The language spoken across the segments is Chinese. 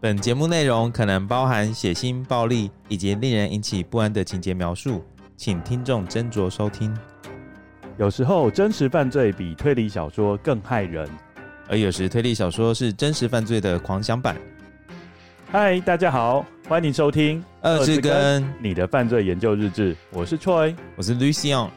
本节目内容可能包含血腥、暴力以及令人引起不安的情节描述，请听众斟酌收听。有时候真实犯罪比推理小说更害人，而有时推理小说是真实犯罪的狂想版。嗨，大家好，欢迎收听《二之根你的犯罪研究日志》，我是 Troy，我是 Lucien。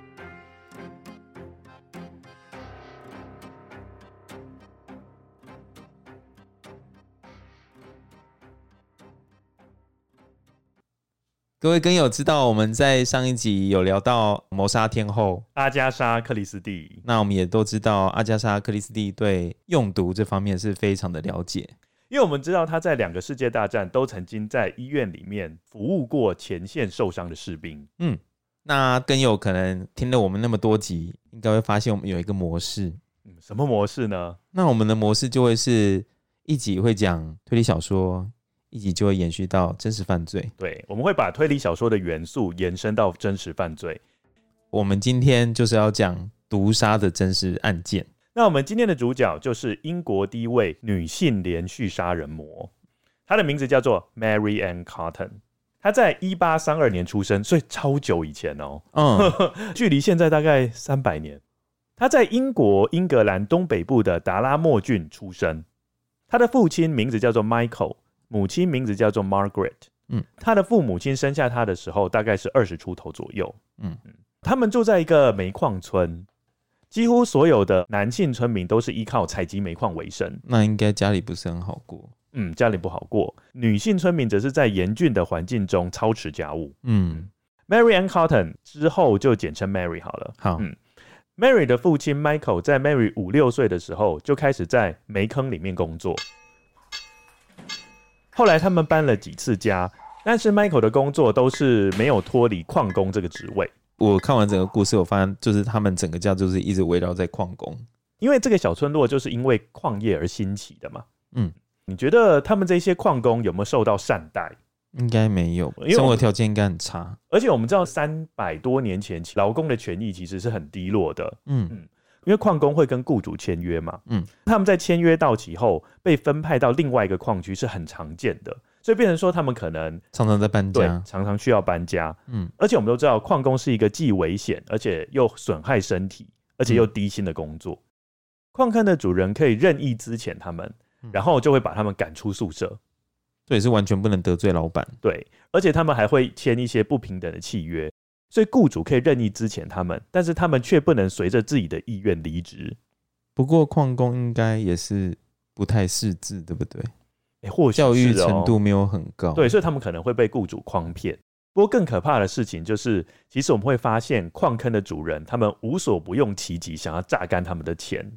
各位根友知道，我们在上一集有聊到谋杀天后阿加莎·克里斯蒂。那我们也都知道，阿加莎·克里斯蒂对用毒这方面是非常的了解，因为我们知道他在两个世界大战都曾经在医院里面服务过前线受伤的士兵。嗯，那根友可能听了我们那么多集，应该会发现我们有一个模式。嗯，什么模式呢？那我们的模式就会是一集会讲推理小说。一集就会延续到真实犯罪。对，我们会把推理小说的元素延伸到真实犯罪。我们今天就是要讲毒杀的真实案件。那我们今天的主角就是英国第一位女性连续杀人魔，她的名字叫做 Mary Ann Cotton。她在一八三二年出生，所以超久以前哦。嗯，距离现在大概三百年。她在英国英格兰东北部的达拉莫郡出生。她的父亲名字叫做 Michael。母亲名字叫做 Margaret，嗯，他的父母亲生下他的时候大概是二十出头左右，嗯。嗯，他们住在一个煤矿村，几乎所有的男性村民都是依靠采集煤矿为生，那应该家里不是很好过，嗯，家里不好过。女性村民则是在严峻的环境中操持家务，嗯，Mary Ann Cotton 之后就简称 Mary 好了，好，嗯，Mary 的父亲 Michael 在 Mary 五六岁的时候就开始在煤坑里面工作。后来他们搬了几次家，但是 Michael 的工作都是没有脱离矿工这个职位。我看完整个故事，我发现就是他们整个家就是一直围绕在矿工，因为这个小村落就是因为矿业而兴起的嘛。嗯，你觉得他们这些矿工有没有受到善待？应该没有，因为生活条件应该很差。而且我们知道，三百多年前劳工的权益其实是很低落的。嗯嗯。因为矿工会跟雇主签约嘛，嗯，他们在签约到期后被分派到另外一个矿区是很常见的，所以变成说他们可能常常在搬家，常常需要搬家，嗯，而且我们都知道矿工是一个既危险而且又损害身体而且又低薪的工作，矿、嗯、坑的主人可以任意资遣他们，然后就会把他们赶出宿舍，这也是完全不能得罪老板，对，而且他们还会签一些不平等的契约。所以雇主可以任意支遣他们，但是他们却不能随着自己的意愿离职。不过矿工应该也是不太识字，对不对？欸，或许教育程度没有很高，对，所以他们可能会被雇主诓骗。不过更可怕的事情就是，其实我们会发现矿坑的主人他们无所不用其极，想要榨干他们的钱。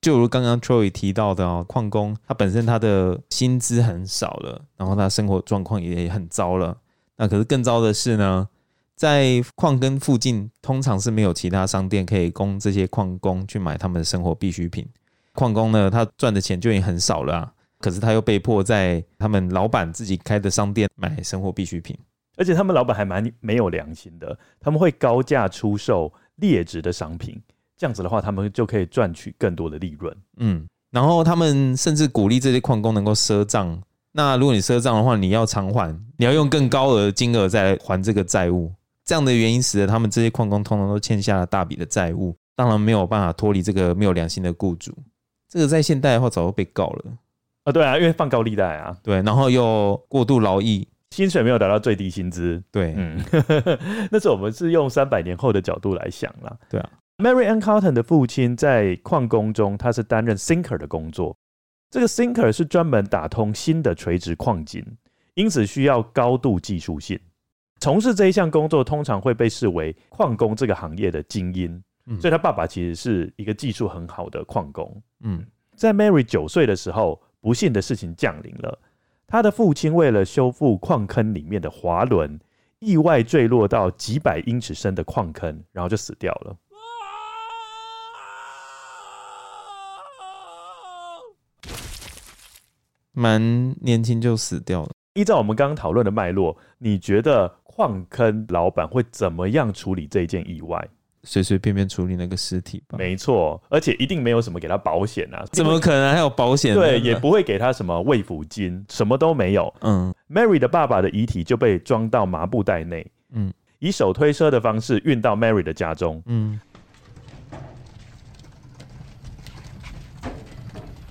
就如刚刚 Troy 提到的哦，矿工他本身他的薪资很少了，然后他生活状况也很糟了。那可是更糟的是呢？在矿坑附近，通常是没有其他商店可以供这些矿工去买他们的生活必需品。矿工呢，他赚的钱就已经很少了啊，可是他又被迫在他们老板自己开的商店买生活必需品，而且他们老板还蛮没有良心的，他们会高价出售劣质的商品，这样子的话，他们就可以赚取更多的利润。嗯，然后他们甚至鼓励这些矿工能够赊账。那如果你赊账的话，你要偿还，你要用更高额金额再来还这个债务。这样的原因使得他们这些矿工通常都欠下了大笔的债务，当然没有办法脱离这个没有良心的雇主。这个在现代的话早就被告了啊！对啊，因为放高利贷啊，对，然后又过度劳役，薪水没有达到最低薪资，对，嗯，那是我们是用三百年后的角度来想啦。对啊，Mary Ann Cotton 的父亲在矿工中，他是担任 sinker 的工作，这个 sinker 是专门打通新的垂直矿井，因此需要高度技术性。从事这一项工作，通常会被视为矿工这个行业的精英，嗯，所以他爸爸其实是一个技术很好的矿工。嗯，在 Mary 九岁的时候，不幸的事情降临了，他的父亲为了修复矿坑里面的滑轮，意外坠落到几百英尺深的矿坑，然后就死掉了。蛮年轻就死掉了。依照我们刚刚讨论的脉络，你觉得矿坑老板会怎么样处理这件意外？随随便便处理那个尸体吧？没错，而且一定没有什么给他保险啊！怎么可能还有保险？对，也不会给他什么慰抚金，什么都没有。嗯，Mary 的爸爸的遗体就被装到麻布袋内，嗯，以手推车的方式运到 Mary 的家中，嗯。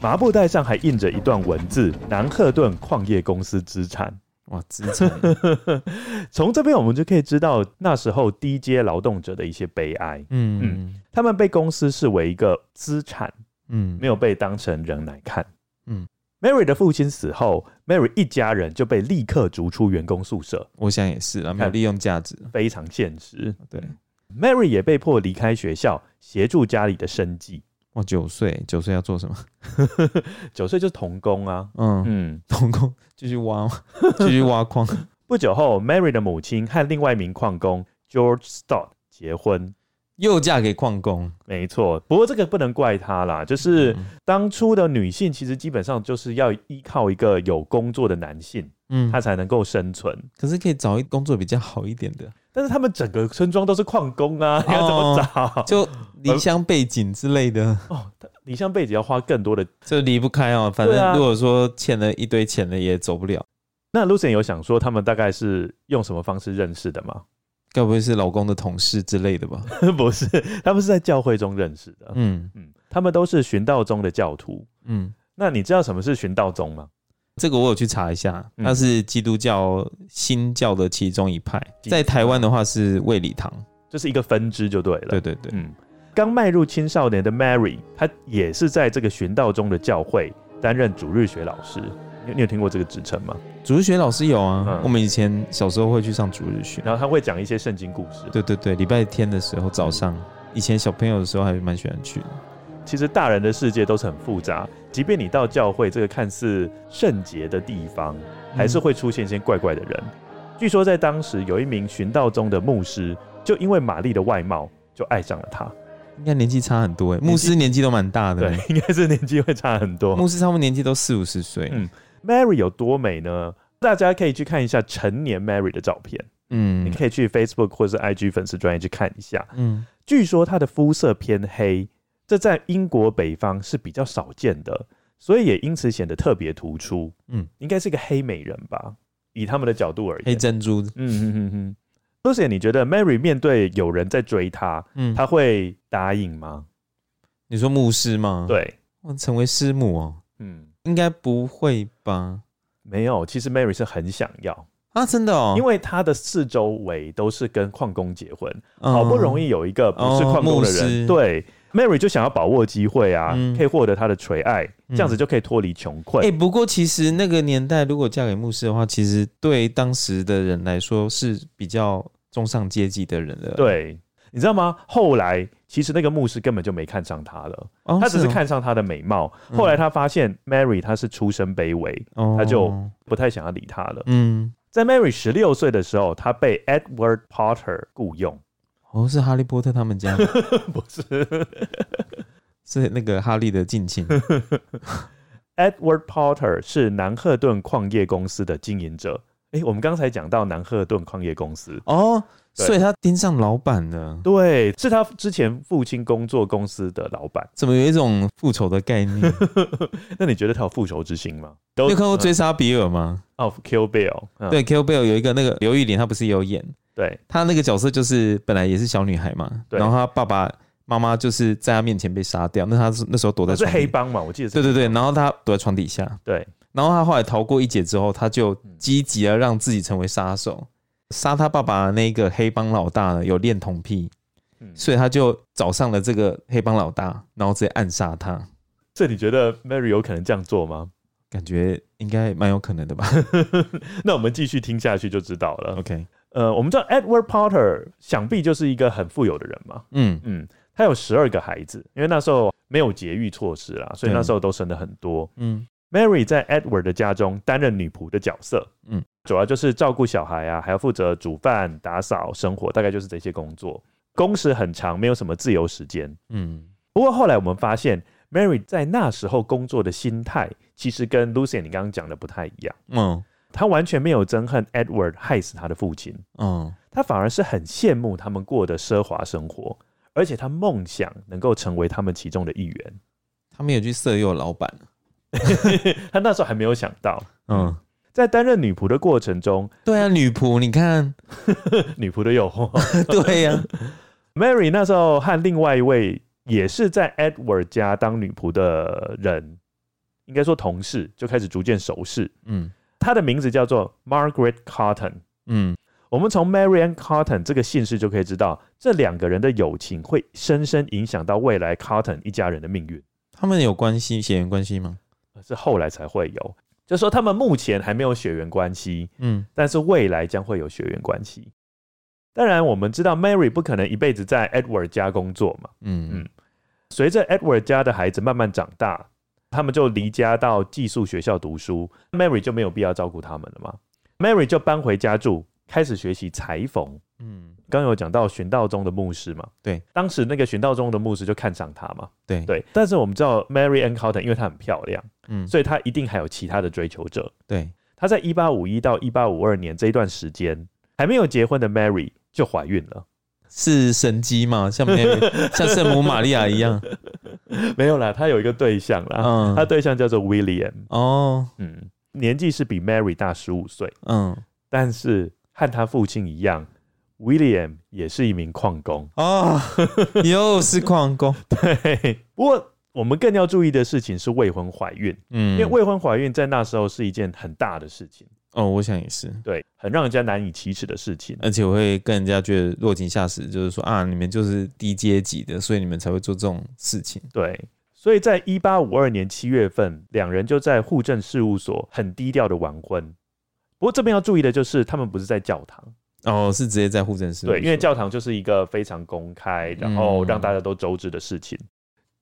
麻布袋上还印着一段文字：“南赫顿矿业公司资产。”哇，资产！从这边我们就可以知道那时候低阶劳动者的一些悲哀。嗯嗯，他们被公司视为一个资产，嗯，没有被当成人来看。嗯，Mary 的父亲死后，Mary 一家人就被立刻逐出员工宿舍。我想也是啊，没有利用价值，非常现实。对，Mary 也被迫离开学校，协助家里的生计。哦，九岁，九岁要做什么？九岁就是童工啊。嗯嗯，童工继续挖，继续挖矿。不久后，Mary 的母亲和另外一名矿工 George Stott 结婚，又嫁给矿工。没错，不过这个不能怪他啦，就是当初的女性其实基本上就是要依靠一个有工作的男性，嗯，她才能够生存。可是可以找一工作比较好一点的。但是他们整个村庄都是矿工啊，你要怎么找？哦、就离乡背井之类的 哦，离乡背井要花更多的，就离不开哦。反正如果说欠了一堆钱了，也走不了。那 Lucien 有想说他们大概是用什么方式认识的吗？该不会是老公的同事之类的吧？不是，他们是在教会中认识的。嗯嗯，他们都是寻道宗的教徒。嗯，那你知道什么是寻道宗吗？这个我有去查一下，它是基督教新教的其中一派，在台湾的话是卫理堂，就是一个分支就对了。对对对，嗯，刚迈入青少年的 Mary，她也是在这个寻道中的教会担任主日学老师。你你有听过这个职称吗？主日学老师有啊，嗯、我们以前小时候会去上主日学，然后他会讲一些圣经故事。对对对，礼拜天的时候早上，以前小朋友的时候还蛮喜欢去的。其实大人的世界都是很复杂，即便你到教会这个看似圣洁的地方，还是会出现一些怪怪的人。嗯、据说在当时有一名寻道中的牧师，就因为玛丽的外貌就爱上了她。应该年纪差很多哎，牧师年纪都蛮大的，对，应该是年纪会差很多。牧师差不多年纪都四五十岁。嗯，Mary 有多美呢？大家可以去看一下成年 Mary 的照片。嗯，你可以去 Facebook 或者是 IG 粉丝专业去看一下。嗯，据说她的肤色偏黑。这在英国北方是比较少见的，所以也因此显得特别突出。嗯，应该是个黑美人吧，以他们的角度而言，黑珍珠。嗯嗯嗯嗯。Lucien，你觉得 Mary 面对有人在追她，嗯，她会答应吗？你说牧师吗？对，成为师母哦。嗯，应该不会吧？没有，其实 Mary 是很想要啊，真的哦，因为她的四周围都是跟矿工结婚，嗯、好不容易有一个不是矿工的人，哦、对。Mary 就想要把握机会啊，嗯、可以获得他的垂爱，这样子就可以脱离穷困。哎、嗯欸，不过其实那个年代，如果嫁给牧师的话，其实对当时的人来说是比较中上阶级的人了。对，你知道吗？后来其实那个牧师根本就没看上她了，哦、他只是看上她的美貌。哦、后来他发现 Mary 她是出身卑微，嗯、他就不太想要理她了。嗯，在 Mary 十六岁的时候，她被 Edward Potter 雇佣。哦，是哈利波特他们家？不是，是那个哈利的近亲。Edward Potter 是南赫顿矿业公司的经营者。哎、欸，我们刚才讲到南赫顿矿业公司哦，所以他盯上老板了。对，是他之前父亲工作公司的老板。怎么有一种复仇的概念？那你觉得他有复仇之心吗？你有看过追杀比尔吗？哦，Kill Bill。嗯、对，Kill Bill 有一个那个刘玉玲，她不是也有演？对，她那个角色就是本来也是小女孩嘛，对然后她爸爸妈妈就是在他面前被杀掉，那他是那时候躲在黑帮嘛，我记得是对对对，然后他躲在床底下，对，然后他后来逃过一劫之后，他就积极的让自己成为杀手，杀他爸爸的那个黑帮老大呢有恋童癖，嗯、所以他就找上了这个黑帮老大，然后直接暗杀他。这你觉得 Mary 有可能这样做吗？感觉应该蛮有可能的吧。那我们继续听下去就知道了。OK。呃，我们知道 Edward Potter 想必就是一个很富有的人嘛。嗯嗯，他有十二个孩子，因为那时候没有节育措施啦，所以那时候都生的很多。嗯，Mary 在 Edward 的家中担任女仆的角色。嗯，主要就是照顾小孩啊，还要负责煮饭、打扫、生活，大概就是这些工作。工时很长，没有什么自由时间。嗯，不过后来我们发现，Mary 在那时候工作的心态，其实跟 Lucien 你刚刚讲的不太一样。嗯。她完全没有憎恨 Edward 害死他的父亲，嗯，她反而是很羡慕他们过的奢华生活，而且她梦想能够成为他们其中的一员。他没有去色诱老板，他那时候还没有想到。嗯，在担任女仆的过程中，对啊，女仆，你看 女仆的诱惑，对呀、啊。Mary 那时候和另外一位也是在 Edward 家当女仆的人，应该说同事，就开始逐渐熟识。嗯，她的名字叫做 Margaret Carton。嗯，我们从 Mary and Carton 这个姓氏就可以知道，这两个人的友情会深深影响到未来 Carton 一家人的命运。他们有关系，血缘关系吗？是后来才会有，就是说他们目前还没有血缘关系，嗯，但是未来将会有血缘关系。当然，我们知道 Mary 不可能一辈子在 Edward 家工作嘛，嗯嗯。随着 Edward 家的孩子慢慢长大，他们就离家到寄宿学校读书，Mary 就没有必要照顾他们了嘛，Mary 就搬回家住，开始学习裁缝。嗯，刚有讲到寻道中的牧师嘛，对，当时那个寻道中的牧师就看上他嘛，对对。但是我们知道 Mary Ann Carton 因为她很漂亮，嗯，所以她一定还有其他的追求者。对，她在一八五一到一八五二年这一段时间，还没有结婚的 Mary 就怀孕了。是神迹吗？像 Mary, 像圣母玛利亚一样？没有啦，她有一个对象啦，嗯，她对象叫做 William。哦，嗯，年纪是比 Mary 大十五岁，嗯，但是和他父亲一样，William 也是一名矿工哦，又是矿工。对，不过我们更要注意的事情是未婚怀孕，嗯，因为未婚怀孕在那时候是一件很大的事情。哦，我想也是，对，很让人家难以启齿的事情，而且我会跟人家觉得落井下石，就是说啊，你们就是低阶级的，所以你们才会做这种事情。对，所以在一八五二年七月份，两人就在户政事务所很低调的完婚。不过这边要注意的就是，他们不是在教堂，哦，是直接在户政事务所。对，因为教堂就是一个非常公开，然后让大家都周知的事情。嗯、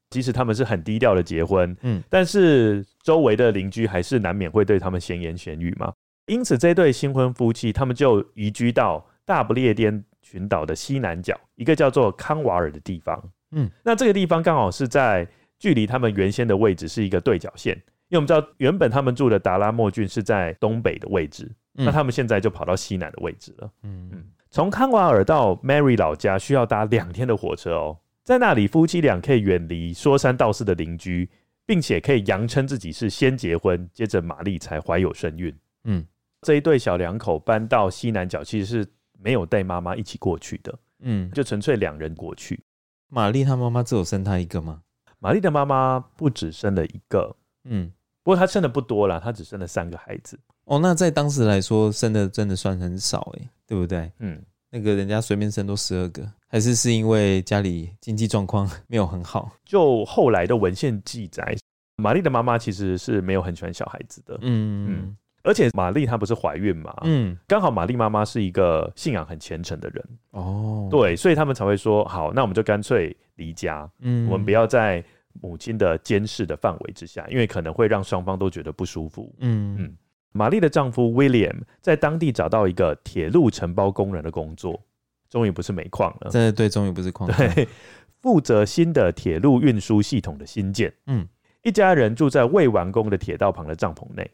即使他们是很低调的结婚，嗯，但是周围的邻居还是难免会对他们闲言闲语嘛。因此，这对新婚夫妻他们就移居到大不列颠群岛的西南角，一个叫做康瓦尔的地方。嗯，那这个地方刚好是在距离他们原先的位置是一个对角线，因为我们知道原本他们住的达拉莫郡是在东北的位置，那他们现在就跑到西南的位置了。嗯嗯，从康瓦尔到 Mary 老家需要搭两天的火车哦，在那里夫妻俩可以远离说三道四的邻居，并且可以扬称自己是先结婚，接着玛丽才怀有身孕。嗯。这一对小两口搬到西南角，其实是没有带妈妈一起过去的，嗯，就纯粹两人过去。玛丽她妈妈只有生她一个吗？玛丽的妈妈不只生了一个，嗯，不过她生的不多啦，她只生了三个孩子。哦，那在当时来说，生的真的算很少哎，对不对？嗯，那个人家随便生都十二个，还是是因为家里经济状况没有很好？就后来的文献记载，玛丽的妈妈其实是没有很喜欢小孩子的，嗯嗯。而且玛丽她不是怀孕嘛？嗯，刚好玛丽妈妈是一个信仰很虔诚的人哦，对，所以他们才会说好，那我们就干脆离家，嗯，我们不要在母亲的监视的范围之下，因为可能会让双方都觉得不舒服。嗯嗯，玛丽的丈夫 William 在当地找到一个铁路承包工人的工作，终于不是煤矿了，对对，终于不是矿，对，负责新的铁路运输系统的新建。嗯，一家人住在未完工的铁道旁的帐篷内。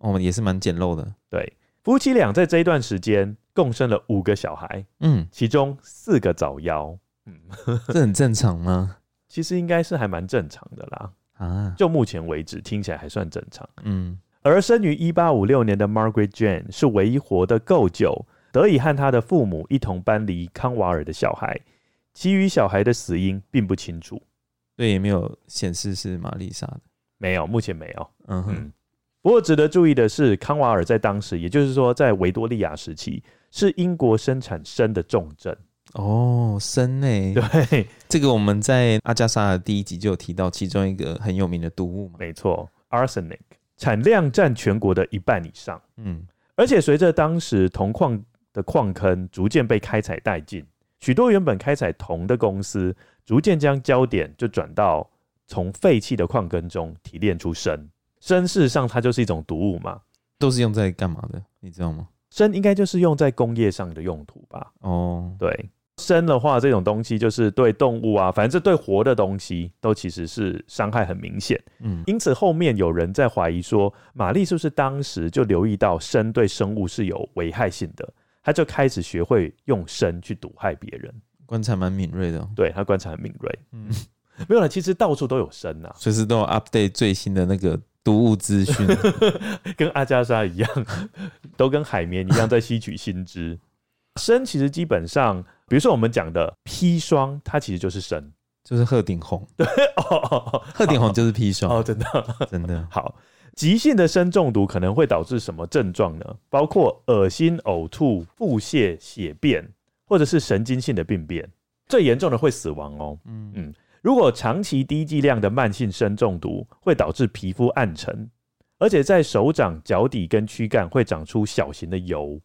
哦，也是蛮简陋的。对，夫妻俩在这一段时间共生了五个小孩，嗯，其中四个早夭，嗯，这很正常吗？其实应该是还蛮正常的啦。啊，就目前为止听起来还算正常。嗯，而生于一八五六年的 Margaret Jane 是唯一活得够久，得以和他的父母一同搬离康瓦尔的小孩，其余小孩的死因并不清楚。对，也没有显示是玛丽莎的，没有，目前没有。嗯哼。嗯不过值得注意的是，康瓦尔在当时，也就是说在维多利亚时期，是英国生产生的重镇。哦，砷呢？对，这个我们在阿加莎的第一集就有提到，其中一个很有名的毒物嘛。没错，arsenic 产量占全国的一半以上。嗯，而且随着当时铜矿的矿坑逐渐被开采殆尽，许多原本开采铜的公司逐渐将焦点就转到从废弃的矿坑中提炼出砷。砷事实上它就是一种毒物嘛，都是用在干嘛的？你知道吗？砷应该就是用在工业上的用途吧？哦，对，砷的话，这种东西就是对动物啊，反正对活的东西都其实是伤害很明显。嗯，因此后面有人在怀疑说，玛丽是不是当时就留意到砷对生物是有危害性的，他就开始学会用砷去毒害别人。观察蛮敏锐的、哦。对，他观察很敏锐。嗯，没有了，其实到处都有砷呐、啊，随时都有 update 最新的那个毒物资讯，跟阿加莎一样，都跟海绵一样在吸取新知。砷其实基本上，比如说我们讲的砒霜，它其实就是砷，就是鹤顶红。对哦，鹤顶红就是砒霜哦，真的真的好。急性的砷中毒可能会导致什么症状呢？包括恶心、呕吐、腹泻、血便，或者是神经性的病变。最严重的会死亡哦。嗯嗯，如果长期低剂量的慢性砷中毒，会导致皮肤暗沉，而且在手掌、脚底跟躯干会长出小型的疣。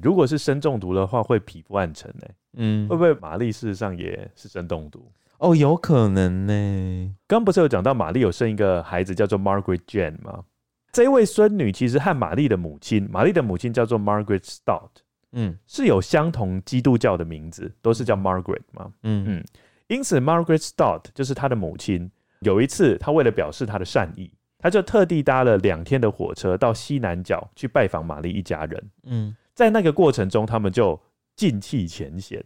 如果是砷中毒的话，会皮肤暗沉呢。嗯，会不会玛丽事实上也是砷中毒？哦，有可能呢。刚不是有讲到玛丽有生一个孩子叫做 Margaret Jane 吗？这位孙女其实和玛丽的母亲，玛丽的母亲叫做 Margaret Stott，嗯，是有相同基督教的名字，都是叫 Margaret 嘛，嗯嗯，因此 Margaret Stott 就是她的母亲。有一次，她为了表示她的善意，她就特地搭了两天的火车到西南角去拜访玛丽一家人。嗯，在那个过程中，他们就尽弃前嫌，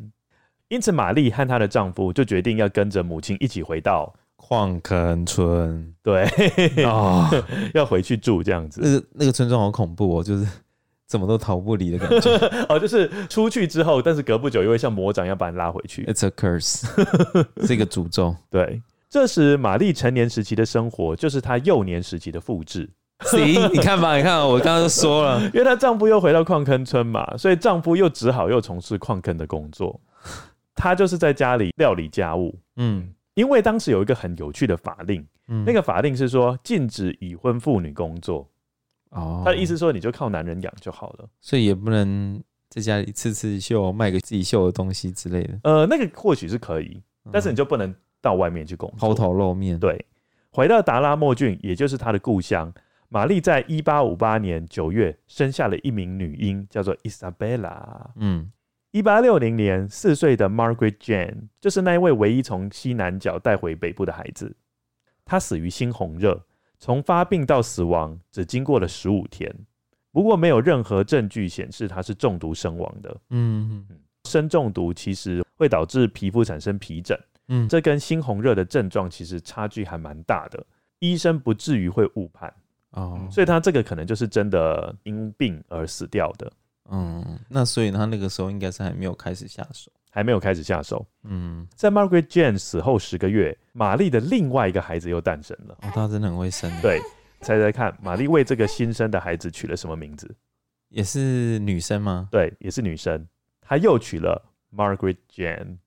因此玛丽和她的丈夫就决定要跟着母亲一起回到。矿坑村，对啊，哦、要回去住这样子。那个那个村庄好恐怖哦，就是怎么都逃不离的感觉。哦，就是出去之后，但是隔不久又会像魔掌一样把你拉回去。It's a curse，是一个诅咒。对，这时玛丽成年时期的生活就是她幼年时期的复制。行，你看吧，你看，我刚刚就说了，因为她丈夫又回到矿坑村嘛，所以丈夫又只好又从事矿坑的工作。她就是在家里料理家务。嗯。因为当时有一个很有趣的法令，嗯、那个法令是说禁止已婚妇女工作。哦，他的意思说你就靠男人养就好了，所以也不能在家里刺刺绣、卖给自己绣的东西之类的。呃，那个或许是可以，但是你就不能到外面去工作，抛头露面。对，回到达拉莫郡，也就是他的故乡，玛丽在一八五八年九月生下了一名女婴，叫做 Isabella。嗯。一八六零年，四岁的 Margaret Jane 就是那一位唯一从西南角带回北部的孩子。她死于猩红热，从发病到死亡只经过了十五天。不过没有任何证据显示她是中毒身亡的。嗯，砷中毒其实会导致皮肤产生皮疹。嗯，这跟猩红热的症状其实差距还蛮大的。医生不至于会误判。哦，所以他这个可能就是真的因病而死掉的。嗯，那所以他那个时候应该是还没有开始下手，还没有开始下手。嗯，在 Margaret Jane 死后十个月，玛丽的另外一个孩子又诞生了。哦，他真的很会生。对，猜猜看，玛丽为这个新生的孩子取了什么名字？也是女生吗？对，也是女生。她又取了 Margaret Jane，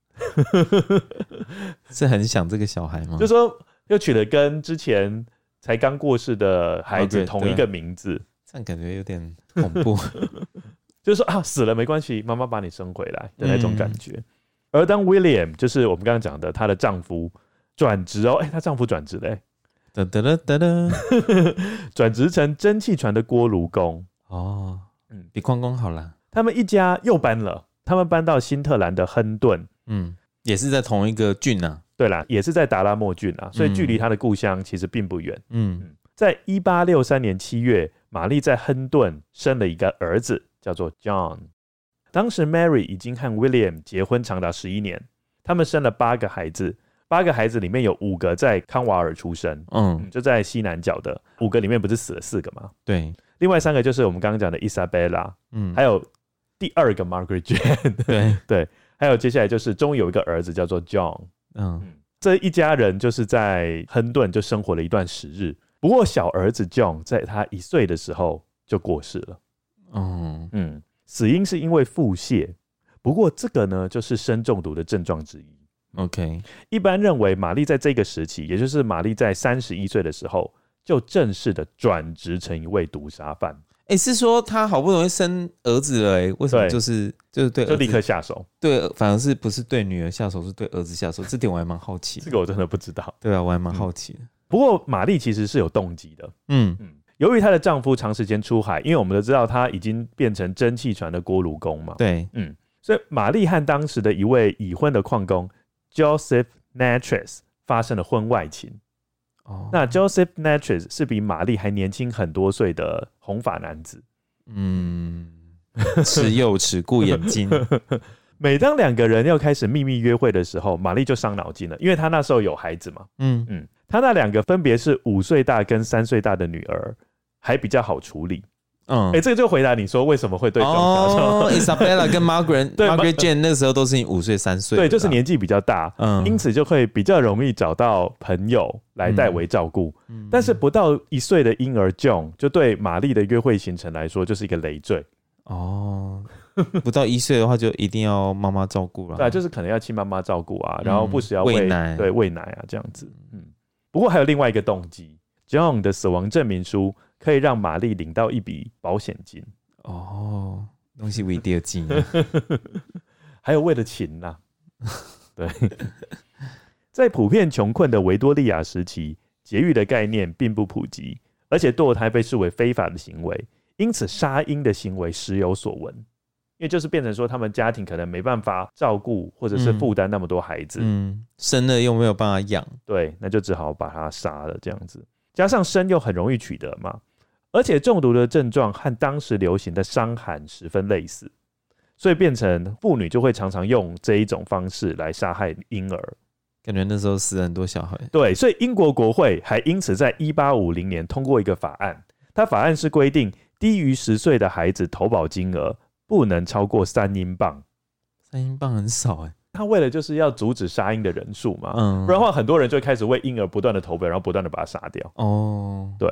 是很想这个小孩吗？就说又取了跟之前才刚过世的孩子同一个名字，这样感觉有点恐怖。就是说啊，死了没关系，妈妈把你生回来的那种感觉。嗯、而当 William 就是我们刚刚讲的，她的丈夫转职哦，哎、欸，她丈夫转职嘞，哒哒哒哒哒，转职成蒸汽船的锅炉工哦，嗯，比矿工好了。他们一家又搬了，他们搬到新特兰的亨顿，嗯，也是在同一个郡呐、啊。对啦，也是在达拉莫郡啊，所以距离他的故乡其实并不远。嗯，嗯，在一八六三年七月，玛丽在亨顿生了一个儿子。叫做 John。当时 Mary 已经和 William 结婚长达十一年，他们生了八个孩子，八个孩子里面有五个在康瓦尔出生，嗯，就在西南角的五个里面不是死了四个吗？对，另外三个就是我们刚刚讲的 Isabella，嗯，还有第二个 Margaret Jane，对 对，还有接下来就是终于有一个儿子叫做 John，嗯，这一家人就是在亨顿就生活了一段时日，不过小儿子 John 在他一岁的时候就过世了。嗯嗯，死因是因为腹泻，不过这个呢，就是砷中毒的症状之一。OK，一般认为玛丽在这个时期，也就是玛丽在三十一岁的时候，就正式的转职成一位毒杀犯。哎、欸，是说他好不容易生儿子了，哎，为什么就是就是对，就立刻下手？对，反而是不是对女儿下手，是对儿子下手？这点我还蛮好奇。这个我真的不知道。对啊，我还蛮好奇的。嗯、不过玛丽其实是有动机的。嗯嗯。由于她的丈夫长时间出海，因为我们都知道她已经变成蒸汽船的锅炉工嘛。对，嗯，所以玛丽和当时的一位已婚的矿工 Joseph Natchez 发生了婚外情。哦，那 Joseph Natchez 是比玛丽还年轻很多岁的红发男子。嗯，持幼齿顾眼睛。每当两个人要开始秘密约会的时候，玛丽就伤脑筋了，因为她那时候有孩子嘛。嗯嗯，她那两个分别是五岁大跟三岁大的女儿，还比较好处理。嗯，哎、欸，这个就回答你说为什么会对。哦，Isabella 跟 Margaret，对 Margaret Jane 那个时候都是你五岁三岁，对，就是年纪比较大，嗯，因此就会比较容易找到朋友来代为照顾。嗯，但是不到一岁的婴儿 John 就对玛丽的约会行程来说就是一个累赘。哦，不到一岁的话就一定要妈妈照顾了，对，就是可能要亲妈妈照顾啊，然后不时要喂奶，对，喂奶啊这样子。嗯，不过还有另外一个动机，John 的死亡证明书。可以让玛丽领到一笔保险金。哦，东西为第金，还有为了情呐、啊，对，在普遍穷困的维多利亚时期，节育的概念并不普及，而且堕胎被视为非法的行为，因此杀婴的行为时有所闻，因为就是变成说他们家庭可能没办法照顾或者是负担那么多孩子，嗯，嗯，生了又没有办法养，对，那就只好把他杀了这样子，加上生又很容易取得嘛。而且中毒的症状和当时流行的伤寒十分类似，所以变成妇女就会常常用这一种方式来杀害婴儿。感觉那时候死很多小孩。对，所以英国国会还因此在一八五零年通过一个法案，它法案是规定低于十岁的孩子投保金额不能超过三英镑。三英镑很少哎，他为了就是要阻止杀婴的人数嘛，嗯，不然的话很多人就会开始为婴儿不断的投保，然后不断的把它杀掉。哦，对。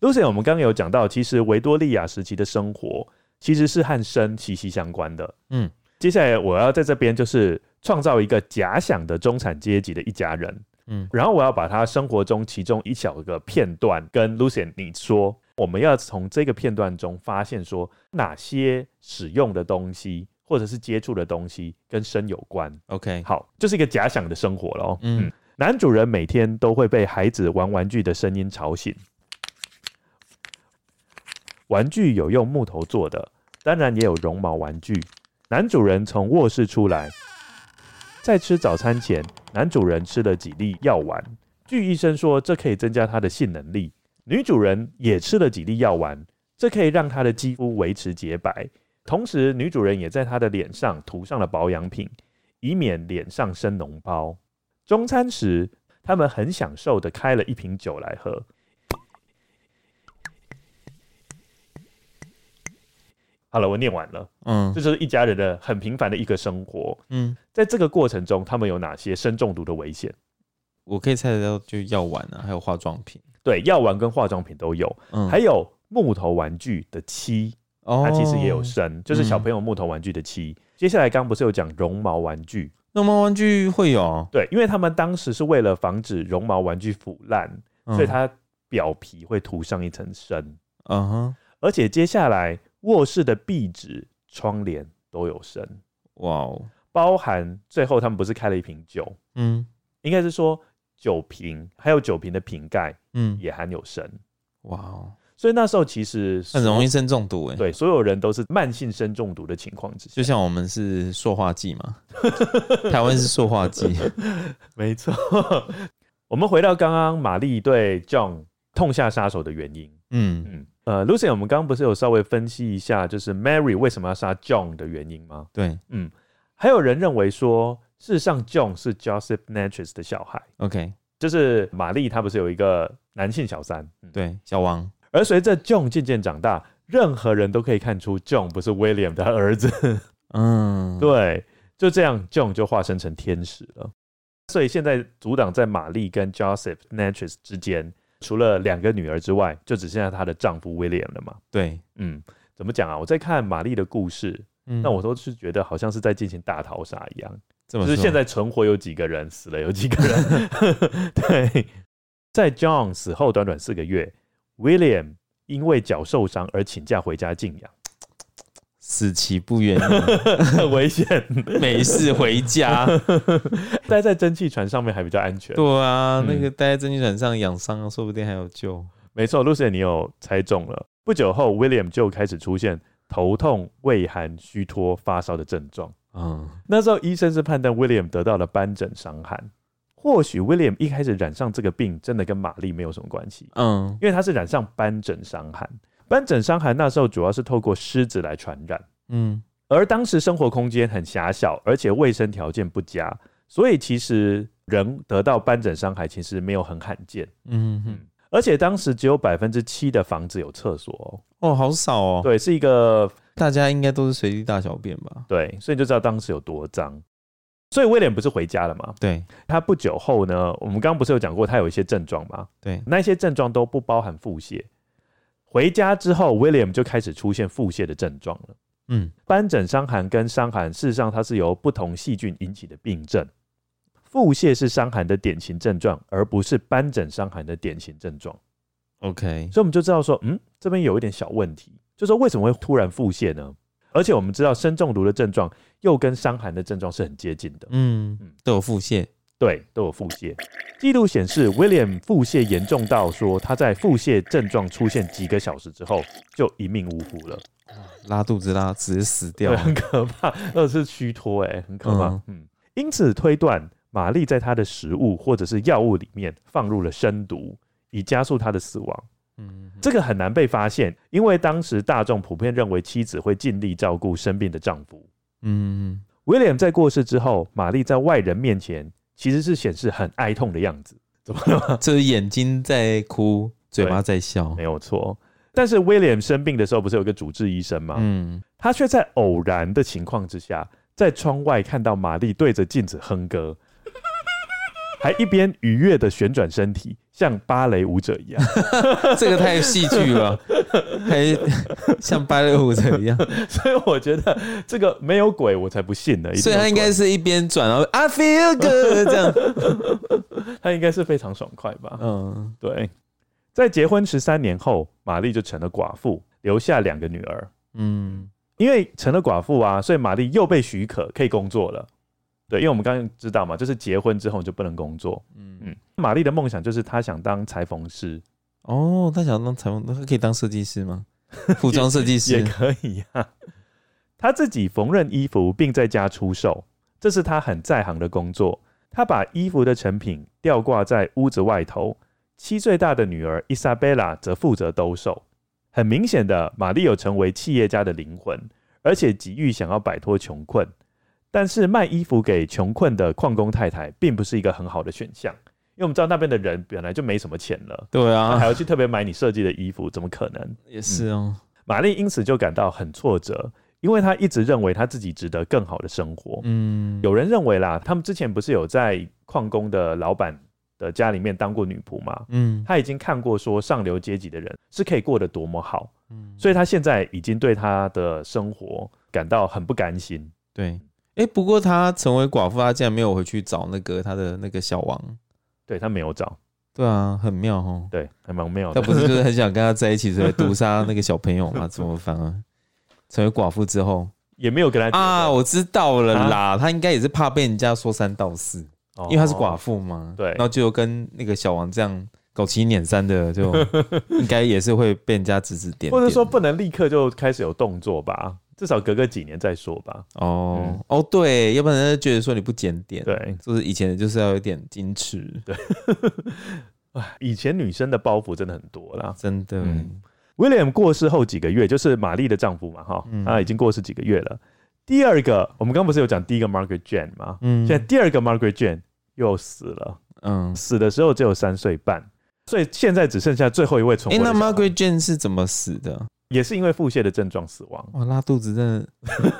Lucien，我们刚刚有讲到，其实维多利亚时期的生活其实是和生息息相关的。嗯，接下来我要在这边就是创造一个假想的中产阶级的一家人。嗯，然后我要把他生活中其中一小个片段跟 Lucien 你说，我们要从这个片段中发现说哪些使用的东西或者是接触的东西跟生有关。OK，好，就是一个假想的生活咯。嗯，男主人每天都会被孩子玩玩具的声音吵醒。玩具有用木头做的，当然也有绒毛玩具。男主人从卧室出来，在吃早餐前，男主人吃了几粒药丸。据医生说，这可以增加他的性能力。女主人也吃了几粒药丸，这可以让她的肌肤维持洁白。同时，女主人也在她的脸上涂上了保养品，以免脸上生脓包。中餐时，他们很享受地开了一瓶酒来喝。好了，我念完了。嗯，这就是一家人的很平凡的一个生活。嗯，在这个过程中，他们有哪些砷中毒的危险？我可以猜得到，就药丸啊，还有化妆品。对，药丸跟化妆品都有。嗯，还有木头玩具的漆，哦，它其实也有砷，就是小朋友木头玩具的漆。嗯，接下来刚不是有讲绒毛玩具？绒毛玩具会有？对，因为他们当时是为了防止绒毛玩具腐烂，嗯，所以它表皮会涂上一层砷。嗯哼，而且接下来。卧室的壁纸、窗帘都有砷，哇哦！包含最后他们不是开了一瓶酒，嗯，应该是说酒瓶还有酒瓶的瓶盖，嗯，也含有砷，哇哦！所以那时候其实很容易砷中毒，哎，对，所有人都是慢性砷中毒的情况之下，就像我们是塑化剂嘛，台湾是塑化剂，没错。我们回到刚刚玛丽对 John 痛下杀手的原因，嗯。嗯。呃，Lucien，我们刚刚不是有稍微分析一下，就是 Mary 为什么要杀 John 的原因吗？对，嗯，还有人认为说，事实上 John 是 Joseph Natchez 的小孩。OK，就是玛丽她不是有一个男性小三？嗯、对，小王。而随着 John 渐渐长大，任何人都可以看出 John 不是 William 的儿子。嗯，对，就这样，John 就化身成天使了。所以现在阻挡在玛丽跟 Joseph Natchez 之间。除了两个女儿之外，就只剩下她的丈夫 William 了嘛？对，嗯，怎么讲啊？我在看玛丽的故事，嗯，那我都是觉得好像是在进行大逃杀一样。就是现在存活有几个人，死了有几个人。对，在 John 死后短短四个月，William 因为脚受伤而请假回家静养。死期不远，很 危险，没事回家。待在蒸汽船上面还比较安全。对啊，嗯、那个待在蒸汽船上养伤，说不定还有救。没错，Lucien，你有猜中了。不久后，William 就开始出现头痛、畏寒、虚脱、发烧的症状。嗯，那时候医生是判断 William 得到了斑疹伤寒。或许 William 一开始染上这个病，真的跟玛丽没有什么关系。嗯，因为他是染上斑疹伤寒。斑疹伤寒那时候主要是透过虱子来传染，嗯，而而当时生活空间很狭小，而且卫生条件不佳，所以其实人得到斑疹伤害其实没有很罕见。嗯哼，而且当时只有百分之七的房子有厕所哦，哦，好少哦。对，是一个大家应该都是随地大小便吧？对，所以你就知道当时有多脏。所以威廉不是回家了吗？对，他不久后呢，我们刚刚不是有讲过他有一些症状吗？对，那些症状都不包含腹泻。回家之后，William 就开始出现腹泻的症状了。嗯，斑疹伤寒跟伤寒事实上它是由不同细菌引起的病症，腹泻是伤寒的典型症状，而不是斑疹伤寒的典型症状。OK，所以我们就知道说，嗯，这边有一点小问题，就是说为什么会突然腹泻呢？而且我们知道砷中毒的症状又跟伤寒的症状是很接近的。嗯嗯，都有腹泻，对，都有腹泻。记录显示，William 腹泻严重到说他在腹泻症状出现几个小时之后就一命呜呼了。拉肚子拉，直接死掉，很可怕，二是虚脱，哎，很可怕。嗯，嗯，因此推断玛丽在他的食物或者是药物里面放入了生毒，以加速他的死亡。嗯，这个很难被发现，因为当时大众普遍认为妻子会尽力照顾生病的丈夫。嗯，William 在过世之后，玛丽在外人面前其实是显示很哀痛的样子，怎么了？就是眼睛在哭，嘴巴在笑，没有错。但是威廉生病的时候，不是有个主治医生吗？嗯，他却在偶然的情况之下，在窗外看到玛丽对着镜子哼歌，还一边愉悦的旋转身体，像芭蕾舞者一样。这个太戏剧了，还 像芭蕾舞者一样。所以我觉得这个没有鬼，我才不信呢。所以他应该是一边转，然后 I feel good 这样，他应该是非常爽快吧？嗯，对。在结婚十三年后，玛丽就成了寡妇，留下两个女儿。嗯，因为成了寡妇啊，所以玛丽又被许可可以工作了。对，因为我们刚刚知道嘛，就是结婚之后就不能工作。嗯嗯，玛丽的梦想就是她想当裁缝师。哦，她想当裁缝，那她可以当设计师吗？服装设计师也，也可以呀、啊。她自己缝纫衣服，并在家出售，这是她很在行的工作。她把衣服的成品吊挂在屋子外头。七岁大的女儿伊莎贝拉则负责兜售。很明显的，玛丽有成为企业家的灵魂，而且急于想要摆脱穷困。但是卖衣服给穷困的矿工太太，并不是一个很好的选项，因为我们知道那边的人本来就没什么钱了。对啊，还要去特别买你设计的衣服，怎么可能？也是哦。玛丽因此就感到很挫折，因为她一直认为她自己值得更好的生活。嗯，有人认为啦，他们之前不是有在矿工的老板的家里面当过女仆吗，嗯，他已经看过说上流阶级的人是可以过得多么好，嗯，所以他现在已经对他的生活感到很不甘心。对，哎、欸，不过他成为寡妇，他竟然没有回去找那个他的那个小王，对他没有找，对啊，很妙哦，对，还蛮妙的。他不是就是很想跟他在一起，所以毒杀那个小朋友嘛？怎么反而成为寡妇之后也没有跟他啊？我知道了啦，啊、他应该也是怕被人家说三道四。因为他是寡妇嘛，对，然后就跟那个小王这样狗七撵三的，就应该也是会被人家指指点点，或者说不能立刻就开始有动作吧，至少隔个几年再说吧。哦、嗯、哦，对，要不然觉得说你不检点，对，就是以前就是要有点矜持，对。以前女生的包袱真的很多啦，真的。嗯、William 过世后几个月，就是玛丽的丈夫嘛，哈，他已经过世几个月了。第二个，我们刚刚不是有讲第一个 Margaret Jane 吗？嗯，现在第二个 Margaret Jane 又死了。嗯，死的时候只有三岁半，所以现在只剩下最后一位存活。哎、欸，那 Margaret Jane 是怎么死的？也是因为腹泻的症状死亡。哇，拉肚子真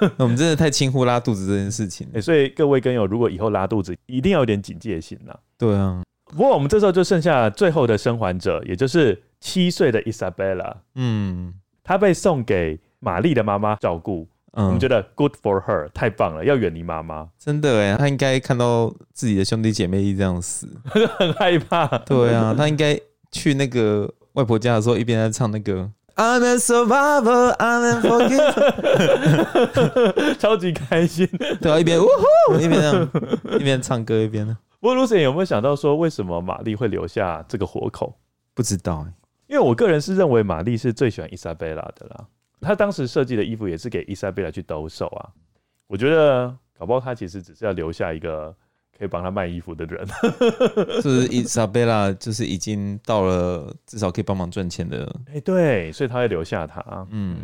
的，我们真的太轻忽拉肚子这件事情。哎、欸，所以各位跟友，如果以后拉肚子，一定要有点警戒心呐。对啊。不过我们这时候就剩下最后的生还者，也就是七岁的 Isabella。嗯，她被送给玛丽的妈妈照顾。嗯、我们觉得 good for her，太棒了，要远离妈妈。真的哎，她应该看到自己的兄弟姐妹一这样死，很害怕。对啊，她应该去那个外婆家的时候，一边在唱那个 I'm a survivor, I'm unforgiven，超级开心。对啊，一边呜呼，一边这样，一边唱歌一边呢。不过 Lucien 有没有想到说，为什么玛丽会留下这个活口？不知道哎，因为我个人是认为玛丽是最喜欢伊莎贝拉的啦。她当时设计的衣服也是给伊莎贝拉去兜售啊，我觉得搞不好她其实只是要留下一个可以帮他卖衣服的人，就是伊莎贝拉就是已经到了至少可以帮忙赚钱的，哎，对，所以他会留下他。嗯，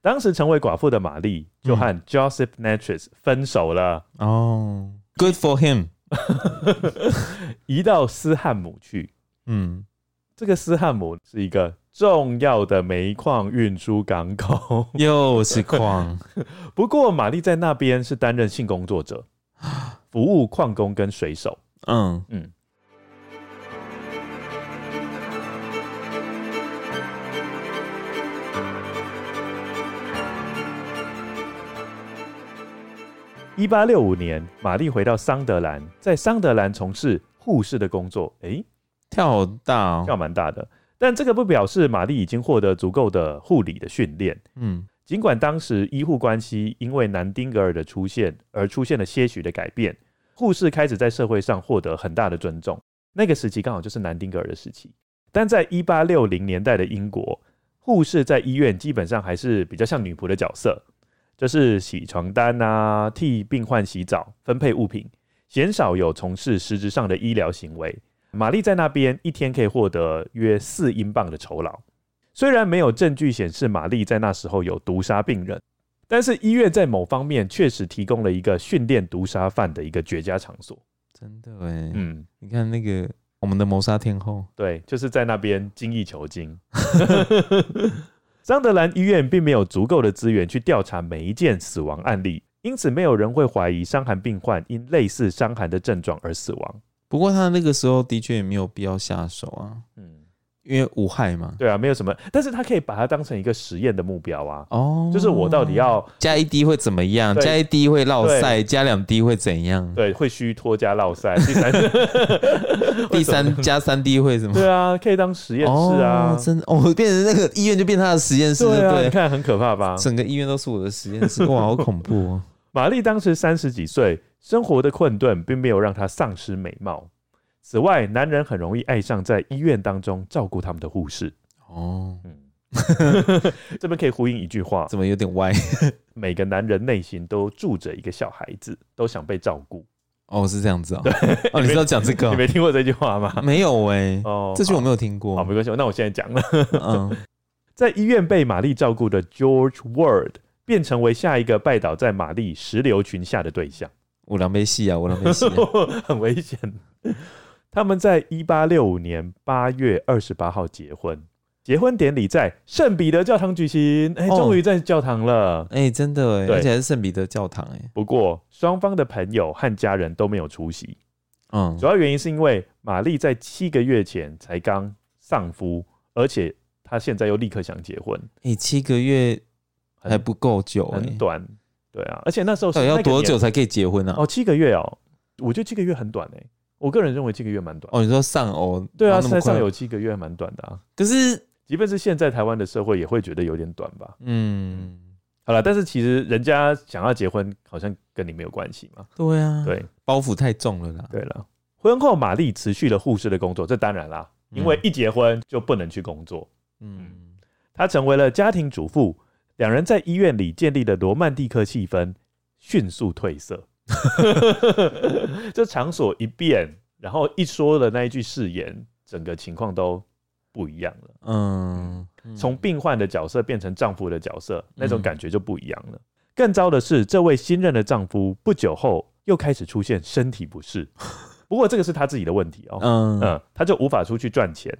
当时成为寡妇的玛丽就和 Joseph Natchez 分手了。哦、oh,，Good for him，移到斯汉姆去。嗯，这个斯汉姆是一个重要的煤矿运输港口，又是矿。不过玛丽在那边是担任性工作者，服务矿工跟水手。嗯嗯。一八六五年，玛丽回到桑德兰，在桑德兰从事护士的工作。哎、欸，跳好大、哦，跳蛮大的。但这个不表示玛丽已经获得足够的护理的训练。嗯，尽管当时医护关系因为南丁格尔的出现而出现了些许的改变，护士开始在社会上获得很大的尊重。那个时期刚好就是南丁格尔的时期。但在一八六零年代的英国，护士在医院基本上还是比较像女仆的角色。就是洗床单啊，替病患洗澡，分配物品，鲜少有从事实质上的医疗行为。玛丽在那边一天可以获得约四英镑的酬劳。虽然没有证据显示玛丽在那时候有毒杀病人，但是医院在某方面确实提供了一个训练毒杀犯的一个绝佳场所。真的哎，嗯，你看那个我们的谋杀天后，对，就是在那边精益求精。桑德兰医院并没有足够的资源去调查每一件死亡案例，因此没有人会怀疑伤寒病患因类似伤寒的症状而死亡。不过他那个时候的确也没有必要下手啊。嗯。因为无害嘛，对啊，没有什么，但是他可以把它当成一个实验的目标啊。哦，就是我到底要加一滴会怎么样？加一滴会落赛，加两滴会怎样？对，会虚脱加落塞。第三，第三加三滴会什么？对啊，可以当实验室啊。哦、真的，哦，变成那个医院就变他的实验室，对，对啊，你看很可怕吧？整个医院都是我的实验室，哇，好恐怖哦。玛丽当时三十几岁，生活的困顿并没有让她丧失美貌。此外，男人很容易爱上在医院当中照顾他们的护士。哦，嗯，这边可以呼应一句话，怎么有点歪？每个男人内心都住着一个小孩子，都想被照顾。哦，是这样子啊、哦。对，哦，你知道讲这个？你没听过这句话吗？没有哎、欸。哦，这句我没有听过。好，好，没关系，那我现在讲了。嗯，在医院被玛丽照顾的 George Ward 便成为下一个拜倒在玛丽石榴裙下的对象。我狼狈戏啊，我狼狈戏，很危险。他们在一八六五年八月二十八号结婚，结婚典礼在圣彼得教堂举行。哎、欸，终于在教堂了。哎、欸，真的哎，而且还是圣彼得教堂哎。不过双方的朋友和家人都没有出席。嗯，主要原因是因为玛丽在七个月前才刚丧夫，而且她现在又立刻想结婚。哎、欸，七个月还不够久，很短。对啊，而且那时候要多久才可以结婚呢、啊？哦，七个月哦，我觉得七个月很短哎。我个人认为七个月蛮短哦。你说丧偶？对啊，实际上有七个月还蛮短的啊。可是，即便是现在台湾的社会也会觉得有点短吧。嗯，好了，但是其实人家想要结婚，好像跟你没有关系嘛。对啊，对，包袱太重了啦。对了，婚后玛丽持续了护士的工作，这当然啦，因为一结婚就不能去工作。嗯，她成为了家庭主妇，两人在医院里建立的罗曼蒂克气氛迅速褪色。这场所一变，然后一说的那一句誓言，整个情况都不一样了。嗯，从病患的角色变成丈夫的角色，那种感觉就不一样了。更糟的是，这位新任的丈夫不久后又开始出现身体不适。不过这个是他自己的问题哦。嗯嗯，他就无法出去赚钱，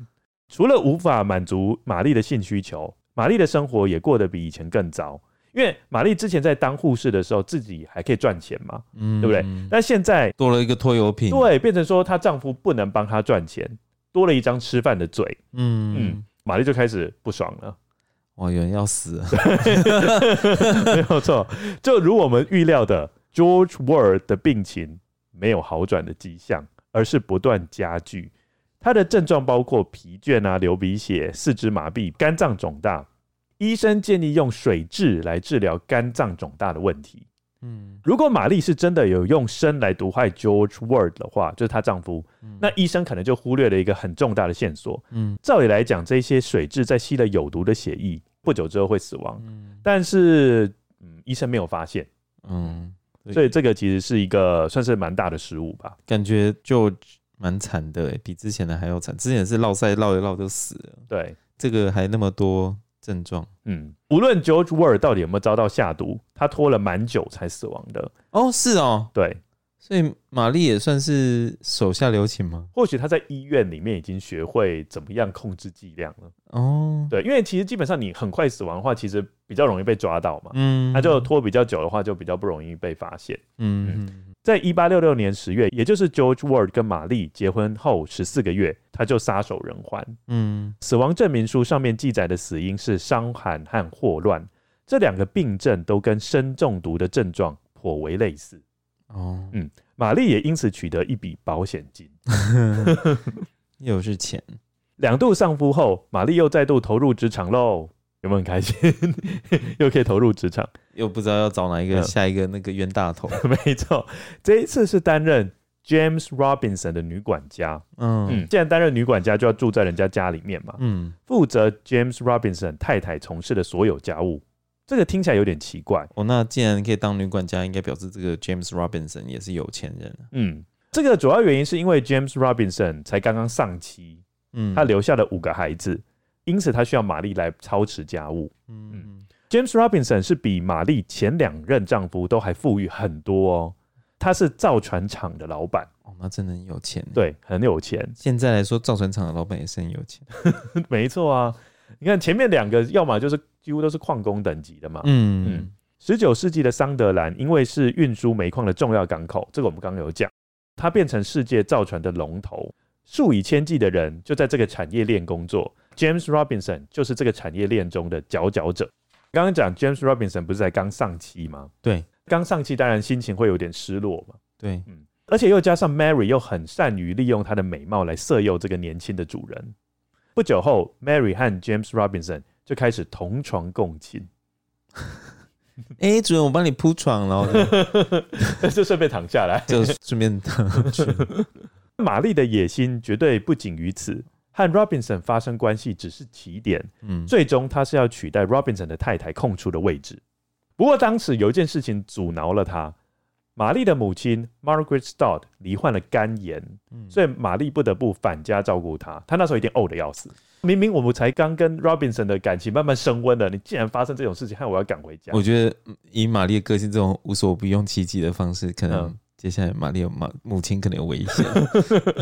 除了无法满足玛丽的性需求，玛丽的生活也过得比以前更糟。因为玛丽之前在当护士的时候，自己还可以赚钱嘛，嗯，对不对？但现在多了一个拖油瓶，对，变成说她丈夫不能帮她赚钱，多了一张吃饭的嘴，嗯嗯，玛丽就开始不爽了。哇，有人要死了，没有错。就如我们预料的，George Ward 的病情没有好转的迹象，而是不断加剧。他的症状包括疲倦啊、流鼻血、四肢麻痹、肝脏肿大。医生建议用水蛭来治疗肝脏肿大的问题。嗯，如果玛丽是真的有用砷来毒害 George Ward 的话，就是她丈夫，嗯，那医生可能就忽略了一个很重大的线索。嗯，照理来讲，这些水蛭在吸了有毒的血液，不久之后会死亡。嗯，但是，嗯，医生没有发现。嗯，所以这个其实是一个算是蛮大的失误吧？感觉就蛮惨的，比之前的还要惨。之前是落塞落一落就死了，对，这个还那么多。症状。嗯，无论 George Ward 到底有没有遭到下毒，他拖了蛮久才死亡的。哦，是哦，对。所以玛丽也算是手下留情吗？或许他在医院里面已经学会怎么样控制剂量了。哦，对，因为其实基本上你很快死亡的话，其实比较容易被抓到嘛。嗯，他就拖比较久的话，就比较不容易被发现。嗯，嗯，在一八六六年十月，也就是 George Ward 跟玛丽结婚后十四个月，他就撒手人寰。嗯，死亡证明书上面记载的死因是伤寒和霍乱，这两个病症都跟砷中毒的症状颇为类似。哦，嗯，玛丽也因此取得一笔保险金，又是钱。两度丧夫后，玛丽又再度投入职场喽，有没有很开心？又可以投入职场，又不知道要找哪一个下一个那个冤大头。没错，这一次是担任 James Robinson 的女管家。嗯嗯，既然担任女管家，就要住在人家家里面嘛。嗯，负责 James Robinson 太太从事的所有家务。这个听起来有点奇怪哦。那既然可以当女管家，应该表示这个 James Robinson 也是有钱人。嗯，这个主要原因是因为 James Robinson 才刚刚丧妻，嗯，他留下了五个孩子，因此他需要玛丽来操持家务。嗯，嗯，James Robinson 是比玛丽前两任丈夫都还富裕很多哦。他是造船厂的老板哦，那真的很有钱。对，很有钱。现在来说，造船厂的老板也是很有钱。没错啊，你看前面两个，要么就是。几乎都是矿工等级的嘛。嗯嗯。十九世纪的桑德兰，因为是运输煤矿的重要港口，这个我们刚刚有讲，它变成世界造船的龙头，数以千计的人就在这个产业链工作。James Robinson 就是这个产业链中的佼佼者。刚刚讲 James Robinson 不是才刚上期吗？对，刚上期当然心情会有点失落嘛。对，嗯，而且又加上 Mary 又很善于利用她的美貌来色诱这个年轻的主人。不久后，Mary 和 James Robinson 就开始同床共寝。哎、欸，主人，我帮你铺床了，就顺便躺下来，就顺便躺去。玛丽的野心绝对不仅于此，和 Robinson 发生关系只是起点。嗯，最终他是要取代 Robinson 的太太空出的位置。不过当时有一件事情阻挠了他。玛丽的母亲 Margaret Stott 罹患了肝炎，嗯、所以玛丽不得不返家照顾她。她那时候一定呕得要死。明明我们才刚跟 Robinson 的感情慢慢升温了，你竟然发生这种事情，害我要赶回家。我觉得以玛丽的个性，这种无所不用其极的方式，可能接下来玛丽有母母亲可能有危险。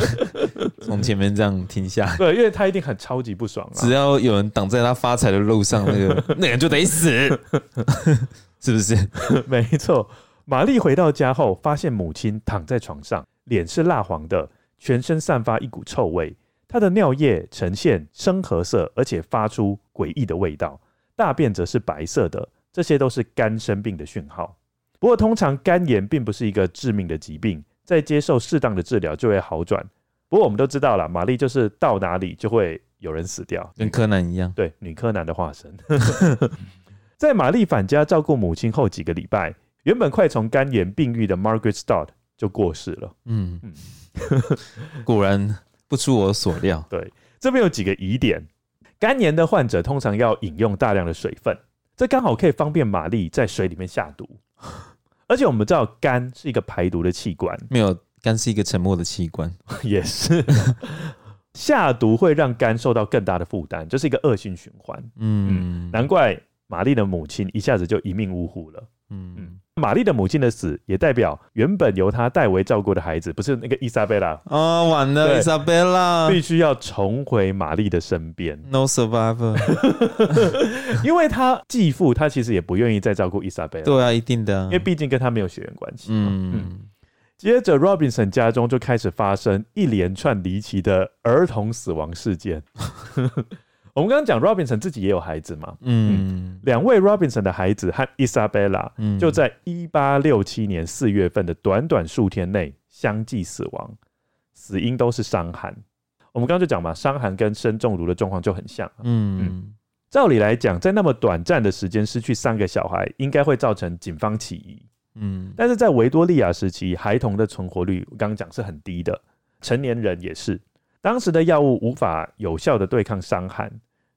从前面这样听下来，对，因为她一定很超级不爽。只要有人挡在她发财的路上，那个 那个人就得死，是不是？没错。玛丽回到家后，发现母亲躺在床上，脸是蜡黄的，全身散发一股臭味。她的尿液呈现深褐色，而且发出诡异的味道。大便则是白色的，这些都是肝生病的讯号。不过，通常肝炎并不是一个致命的疾病，在接受适当的治疗就会好转。不过，我们都知道了，玛丽就是到哪里就会有人死掉，跟柯南一样。对，女柯南的化身。在玛丽返家照顾母亲后几个礼拜。原本快从肝炎病愈的 Margaret Stott 就过世了。嗯嗯，果然不出我所料。对，这边有几个疑点：肝炎的患者通常要饮用大量的水分，这刚好可以方便玛丽在水里面下毒。而且我们知道肝是一个排毒的器官，没有，肝是一个沉默的器官，也是下毒会让肝受到更大的负担，这是一个恶性循环。嗯，难怪玛丽的母亲一下子就一命呜呼了。嗯嗯。玛丽的母亲的死，也代表原本由她代为照顾的孩子，不是那个伊莎贝拉啊，完了，伊莎贝拉必须要重回玛丽的身边。No survivor，因为他继父他其实也不愿意再照顾伊莎贝拉。对啊，一定的，因为毕竟跟他没有血缘关系。嗯嗯。接着，Robinson 家中就开始发生一连串离奇的儿童死亡事件。我们刚刚讲 Robinson 自己也有孩子嘛，嗯，两位 Robinson 的孩子和 Isabella 就在一八六七年四月份的短短数天内相继死亡，死因都是伤寒。我们刚刚就讲嘛，伤寒跟砷中毒的状况就很像，嗯，照理来讲，在那么短暂的时间失去三个小孩，应该会造成警方起疑，嗯，但是在维多利亚时期，孩童的存活率我刚刚讲是很低的，成年人也是。当时的药物无法有效的对抗伤寒，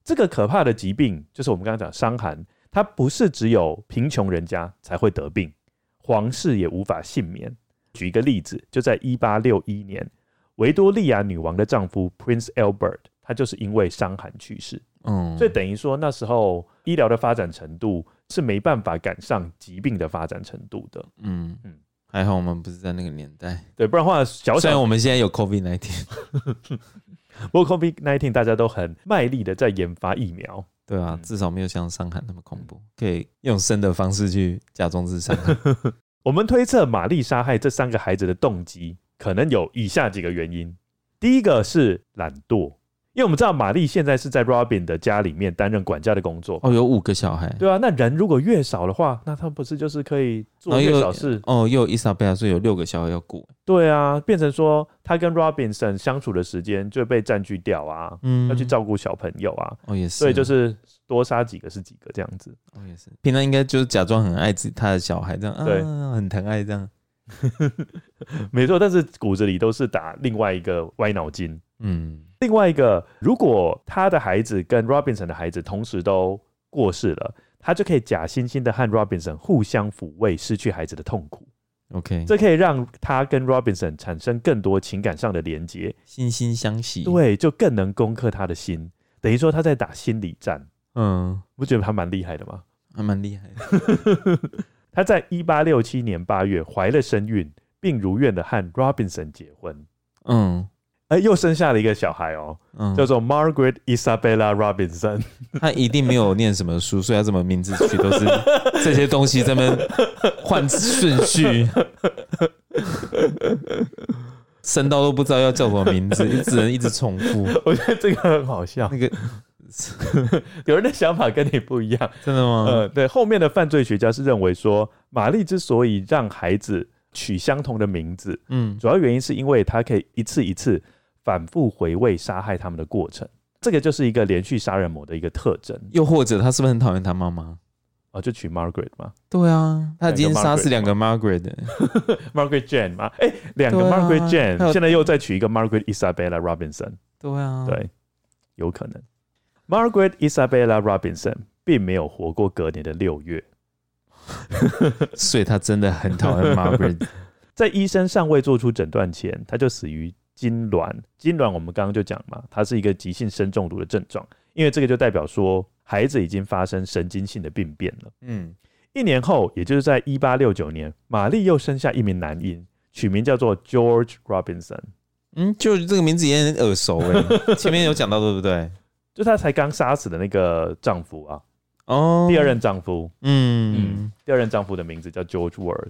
这个可怕的疾病就是我们刚刚讲伤寒，它不是只有贫穷人家才会得病，皇室也无法幸免。举一个例子，就在一八六一年，维多利亚女王的丈夫 Prince Albert，他就是因为伤寒去世。嗯，所以等于说那时候医疗的发展程度是没办法赶上疾病的发展程度的。嗯嗯，还好我们不是在那个年代，对，不然的话小小，虽然我们现在有 COVID nineteen，不过 COVID nineteen 大家都很卖力的在研发疫苗。对啊，至少没有像伤寒那么恐怖，可以用生的方式去假装自伤寒。我们推测玛丽杀害这三个孩子的动机，可能有以下几个原因。第一个是懒惰。因为我们知道玛丽现在是在 Robin 的家里面担任管家的工作。哦，有五个小孩，对啊，那人如果越少的话，那他不是就是可以做越少事？哦？又有伊莎贝拉，所以有六个小孩要顾，对啊，变成说他跟 Robinson 相处的时间就被占据掉啊，嗯，要去照顾小朋友啊，哦也是，所以就是多杀几个是几个这样子，哦也是，平常应该就是假装很爱他的小孩这样，对，啊、很疼爱这样，没错，但是骨子里都是打另外一个歪脑筋，嗯。另外一个，如果他的孩子跟 Robinson 的孩子同时都过世了，他就可以假惺惺的和 Robinson 互相抚慰失去孩子的痛苦。OK，这可以让他跟 Robinson 产生更多情感上的连接，惺惺相惜。对，就更能攻克他的心。等于说他在打心理战。嗯，不觉得他蛮厉害的吗？还蛮厉害的。他在一八六七年八月怀了身孕，并如愿的和 Robinson 结婚。嗯。哎、欸，又生下了一个小孩哦、叫做 Margaret Isabella Robinson。他一定没有念什么书，所以他怎么名字取都是这些东西，这么换顺序，生到都不知道要叫什么名字，只能一直重复。我觉得这个很好笑。那个有人的想法跟你不一样，真的吗？呃，对，后面的犯罪学家是认为说，玛丽之所以让孩子取相同的名字，嗯，主要原因是因为他可以一次一次。反复回味杀害他们的过程，这个就是一个连续杀人魔的一个特征。又或者他是不是很讨厌他妈妈？哦，就娶 Margaret 嘛？对啊，他已经杀死两个 Margaret，Margaret Jane 嘛？哎，两个 Margaret Jane，现在又再娶一个 Margaret Isabella Robinson。对啊，对，有可能 Margaret Isabella Robinson 并没有活过隔年的六月，所以他真的很讨厌 Margaret。在医生尚未做出诊断前，他就死于。痙攣，痙攣，我们刚刚就讲嘛，它是一个急性砷中毒的症状，因为这个就代表说孩子已经发生神经性的病变了。嗯，一年后，也就是在一八六九年，玛丽又生下一名男婴，取名叫做 George Robinson。嗯，就这个名字也很耳熟诶，前面有讲到对不对？就她才刚杀死的那个丈夫啊，哦，第二任丈夫，嗯嗯，第二任丈夫的名字叫 George Ward。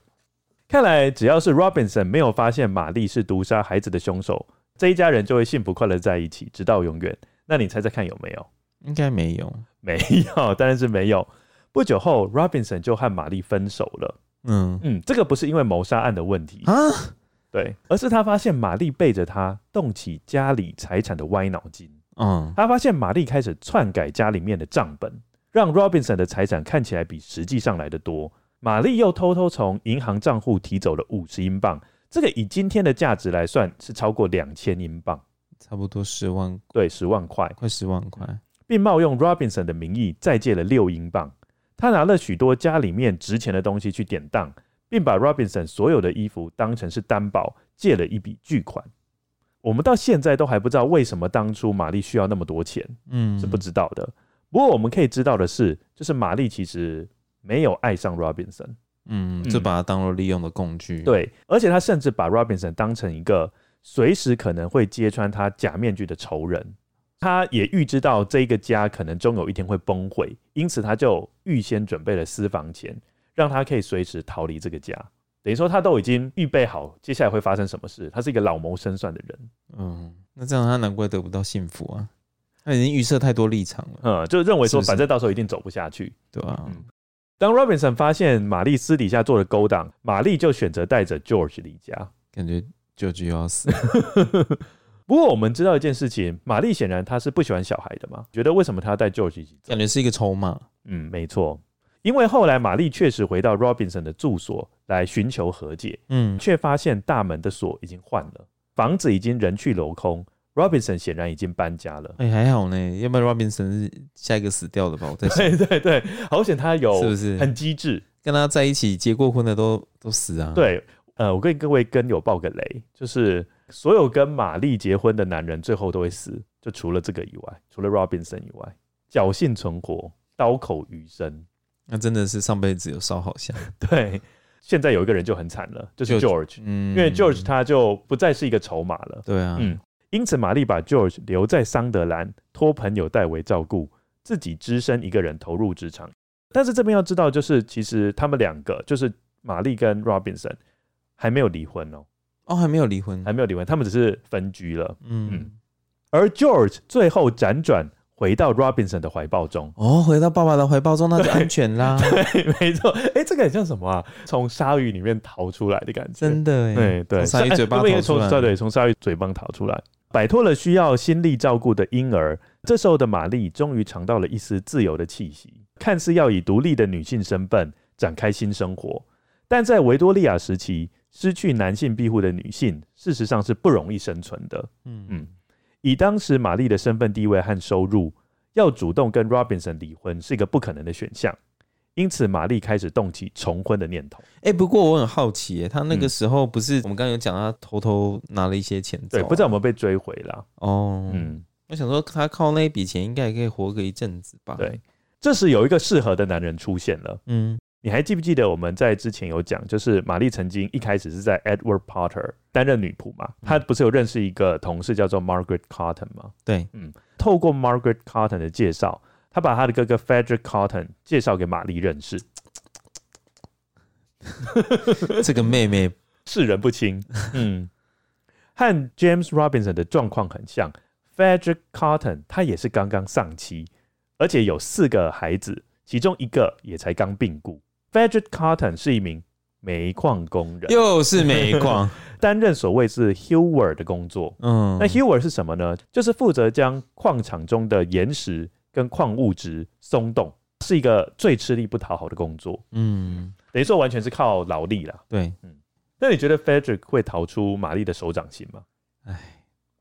看来，只要是 Robinson 没有发现玛丽是毒杀孩子的凶手，这一家人就会幸福快乐在一起，直到永远。那你猜猜看有没有？应该没有，没有，当然是没有。不久后，Robinson 就和玛丽分手了。嗯嗯，这个不是因为谋杀案的问题啊，对，而是他发现玛丽背着他动起家里财产的歪脑筋。嗯，他发现玛丽开始篡改家里面的账本，让 Robinson 的财产看起来比实际上来的多。玛丽又偷偷从银行账户提走了五十英镑，这个以今天的价值来算是超过两千英镑，差不多十万，对，十万块，快十万块，并冒用 Robinson 的名义再借了六英镑。他拿了许多家里面值钱的东西去典当，并把 Robinson 所有的衣服当成是担保，借了一笔巨款。我们到现在都还不知道为什么当初玛丽需要那么多钱，嗯，是不知道的。不过我们可以知道的是，就是玛丽其实。没有爱上 Robinson，嗯，就把他当做利用的工具。对，而且他甚至把 Robinson 当成一个随时可能会揭穿他假面具的仇人。他也预知到这个家可能终有一天会崩溃，因此他就预先准备了私房钱，让他可以随时逃离这个家。等于说他都已经预备好接下来会发生什么事。他是一个老谋深算的人。嗯，那这样他难怪得不到幸福啊！他已经预设太多立场了，嗯，就认为说反正到时候一定走不下去，对吧？嗯。当 Robinson 发现玛丽私底下做的勾当，玛丽就选择带着 George 离家，感觉 George 又要死。不过我们知道一件事情，玛丽显然她是不喜欢小孩的嘛，觉得为什么她要带 George 一起走？感觉是一个筹码。嗯，没错，因为后来玛丽确实回到 Robinson 的住所来寻求和解，嗯，却发现大门的锁已经换了，房子已经人去楼空。Robinson 显然已经搬家了。哎、欸，还好呢，要不然 Robinson 是下一个死掉的吧？我在想。对对对，好险他有，是不是很机智？跟他在一起结过婚的都都死啊。对，呃，我跟各位跟友爆个雷，就是所有跟玛丽结婚的男人最后都会死，就除了这个以外，除了 Robinson 以外。侥幸存活，刀口余生。那真的是上辈子有烧好香。对，现在有一个人就很惨了，就是 George，嗯，因为 George 他就不再是一个筹码了。对啊，嗯，因此玛丽把 George 留在桑德兰，托朋友代为照顾，自己只身一个人投入职场。但是这边要知道，就是其实他们两个，就是玛丽跟 Robinson 还没有离婚哦。哦，还没有离婚，还没有离婚，他们只是分居了。嗯，嗯，而 George 最后辗转。回到 Robinson 的怀抱中哦，回到爸爸的怀抱中，那就安全啦。对，没错。哎、欸，这个很像什么啊？从鲨鱼里面逃出来的感觉，真的哎。对对，从鲨鱼嘴巴逃出来，对，从鲨鱼嘴巴逃出来，摆脱了需要心力照顾的婴儿。这时候的玛丽终于尝到了一丝自由的气息，看似要以独立的女性身份展开新生活。但在维多利亚时期，失去男性庇护的女性，事实上是不容易生存的。嗯嗯。以当时玛丽的身份地位和收入，要主动跟 Robinson 离婚是一个不可能的选项，因此玛丽开始动起重婚的念头。哎、欸，不过我很好奇，他那个时候不是我们刚刚有讲他偷偷拿了一些钱走、啊，对，不知道有没有被追回了。哦，嗯，我想说他靠那一笔钱应该也可以活个一阵子吧。对，这时有一个适合的男人出现了。嗯。你还记不记得我们在之前有讲，就是玛丽曾经一开始是在 Edward Potter 担任女仆嘛？她不是有认识一个同事叫做 Margaret Cotton 吗？对，嗯，透过 Margaret Cotton 的介绍，她把他的哥哥 Frederick Cotton 介绍给玛丽认识。这个妹妹是人不清，嗯，和 James Robinson 的状况很像。Frederick Cotton 他也是刚刚丧妻，而且有四个孩子，其中一个也才刚病故。Frederick Cotton 是一名煤矿工人，又是煤矿，担任所谓是 Hewer 的工作。嗯，那 Hewer 是什么呢？就是负责将矿场中的岩石跟矿物质松动，是一个最吃力不讨好的工作。嗯，等于说完全是靠劳力啦。对，嗯。那你觉得 Frederick 会逃出玛丽的手掌心吗？哎，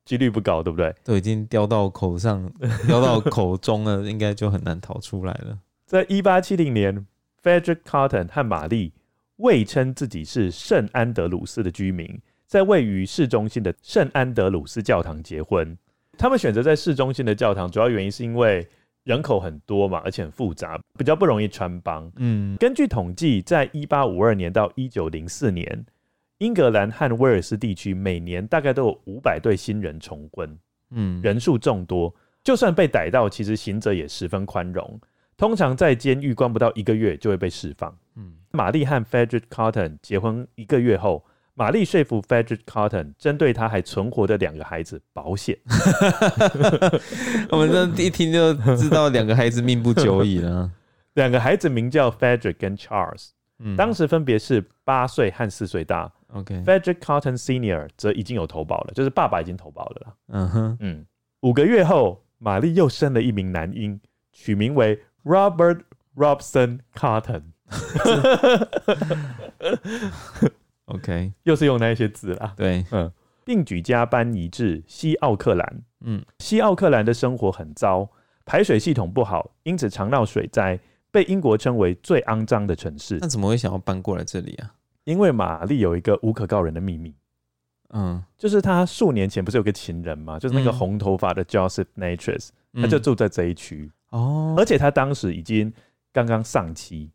几率不高，对不对？都已经叼到口上，叼到口中了，应该就很难逃出来了。在一八七零年。Frederick Cotton 和玛丽伪称自己是圣安德鲁斯的居民，在位于市中心的圣安德鲁斯教堂结婚。他们选择在市中心的教堂，主要原因是因为人口很多嘛，而且很复杂，比较不容易穿帮。嗯，根据统计，在一八五二年到一九零四年，英格兰和威尔斯地区每年大概都有五百对新人重婚。嗯，人数众多，就算被逮到，其实行者也十分宽容。通常在监狱关不到一个月就会被释放。嗯，玛丽和 Frederick Cotton 结婚一个月后，玛丽说服 Frederick Cotton 针对他还存活的两个孩子保险。我们这一听就知道两个孩子命不久矣了。两个孩子名叫 Frederick 跟 Charles，嗯，当时分别是八岁和四岁大。OK，Frederick Cotton Senior 则已经有投保了，就是爸爸已经投保了啦。嗯哼，嗯，五个月后，玛丽又生了一名男婴，取名为。Robert Robson Cotton，OK，Okay. 又是用那一些字啦。对，嗯，并举家搬移至西奥克兰。嗯，西奥克兰的生活很糟，排水系统不好，因此常闹水灾，被英国称为最肮脏的城市。那怎么会想要搬过来这里啊？因为玛丽有一个无可告人的秘密。嗯，就是他数年前不是有个情人嘛，就是那个红头发的 Joseph Natures，、嗯，他就住在这一区。哦，而且他当时已经刚刚丧妻，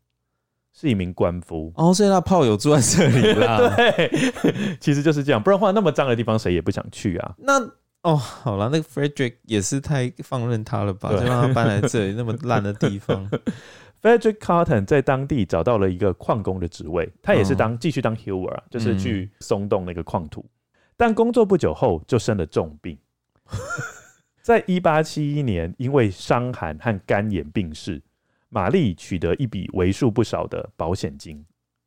是一名官夫哦，所以他炮友住在这里啦。对，其实就是这样，不然的话那么脏的地方谁也不想去啊。那哦，好了，那个 Frederick 也是太放任他了吧，就让他搬来这里那么烂的地方。Frederick Carton 在当地找到了一个矿工的职位，他也是当继、哦、续当 Hewer 啊，就是去松动那个矿土。嗯、但工作不久后就生了重病。在一八七一年，因为伤寒和肝炎病逝，玛丽取得一笔为数不少的保险金。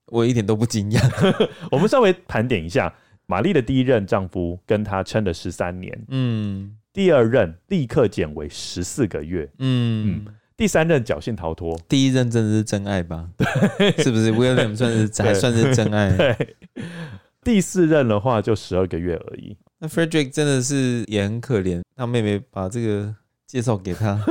我一点都不惊讶。我们稍微盘点一下，玛丽的第一任丈夫跟她撑了十三年，嗯，第二任立刻减为十四个月，嗯，嗯，第三任侥幸逃脱，第一任真的是真爱吧？对，是不是？William 算是还算是真爱。对，第四任的话就十二个月而已。那 Frederick 真的是也很可怜，他妹妹把这个介绍给他，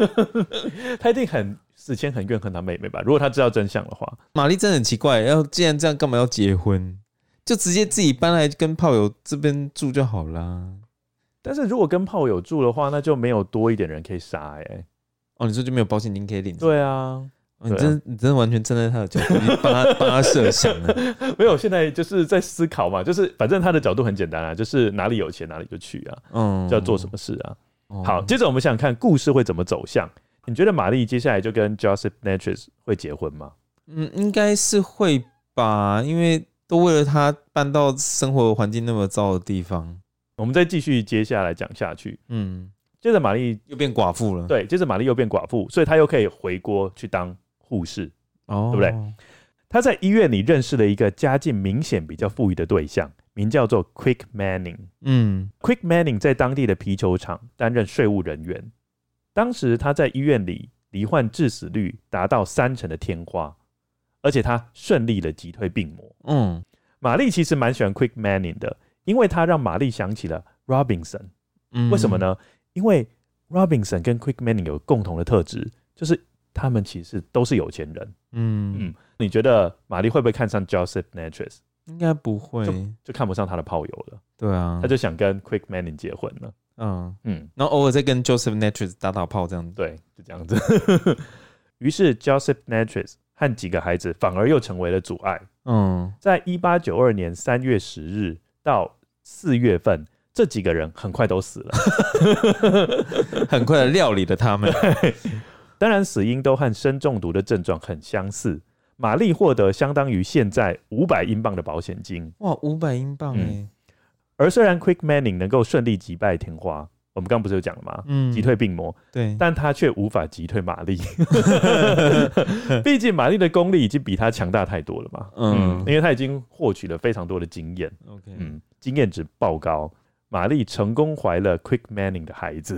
他一定很死前很怨恨他妹妹吧？如果他知道真相的话，玛丽真的很奇怪，要既然这样，干嘛要结婚？就直接自己搬来跟炮友这边住就好啦。但是如果跟炮友住的话，那就没有多一点人可以杀哎、欸。哦，你说就没有保险金可以领？对啊。你真的你真的完全站在他的角度，你帮他 帮他设想了。没有，现在就是在思考嘛，就是反正他的角度很简单啊，就是哪里有钱哪里就去啊，嗯，就要做什么事啊。嗯、好，接着我们想想看故事会怎么走向。你觉得玛丽接下来就跟 Joseph Natchez 会结婚吗？嗯，应该是会吧，因为都为了他搬到生活环境那么糟的地方。我们再继续接下来讲下去。嗯，接着玛丽又变寡妇了。对，接着玛丽又变寡妇，所以她又可以回国去当。护士，哦，对不对？她在医院里认识了一个家境明显比较富裕的对象，名叫做 Quick Manning。嗯，Quick Manning 在当地的皮球厂担任税务人员。当时他在医院里罹患致死率达到三成的天花，而且他顺利的击退病魔。嗯，玛丽其实蛮喜欢 Quick Manning 的，因为他让玛丽想起了 Robinson。嗯，为什么呢？因为 Robinson 跟 Quick Manning 有共同的特质，就是。他们其实都是有钱人，嗯嗯，你觉得玛丽会不会看上 Joseph Natchez？应该不会，就，就看不上他的炮友了。对啊，他就想跟 Quick Manning 结婚了。嗯嗯，然后偶尔再跟 Joseph Natchez 打打炮，这样子。对，就这样子。于是 Joseph Natchez 和几个孩子反而又成为了阻碍。嗯，在一八九二年三月十日到四月份，这几个人很快都死了，很快的料理了他们。当然，死因都和砷中毒的症状很相似。玛丽获得相当于现在五百英镑的保险金。哇，五百英镑哎、嗯！而虽然 Quick Manning 能够顺利击败天花，我们刚刚不是有讲了吗？嗯，击退病魔。对，但他却无法击退玛丽。毕竟玛丽的功力已经比他强大太多了嘛。嗯，因为他已经获取了非常多的经验。OK，嗯，经验值爆高。玛丽成功怀了 Quick Manning 的孩子，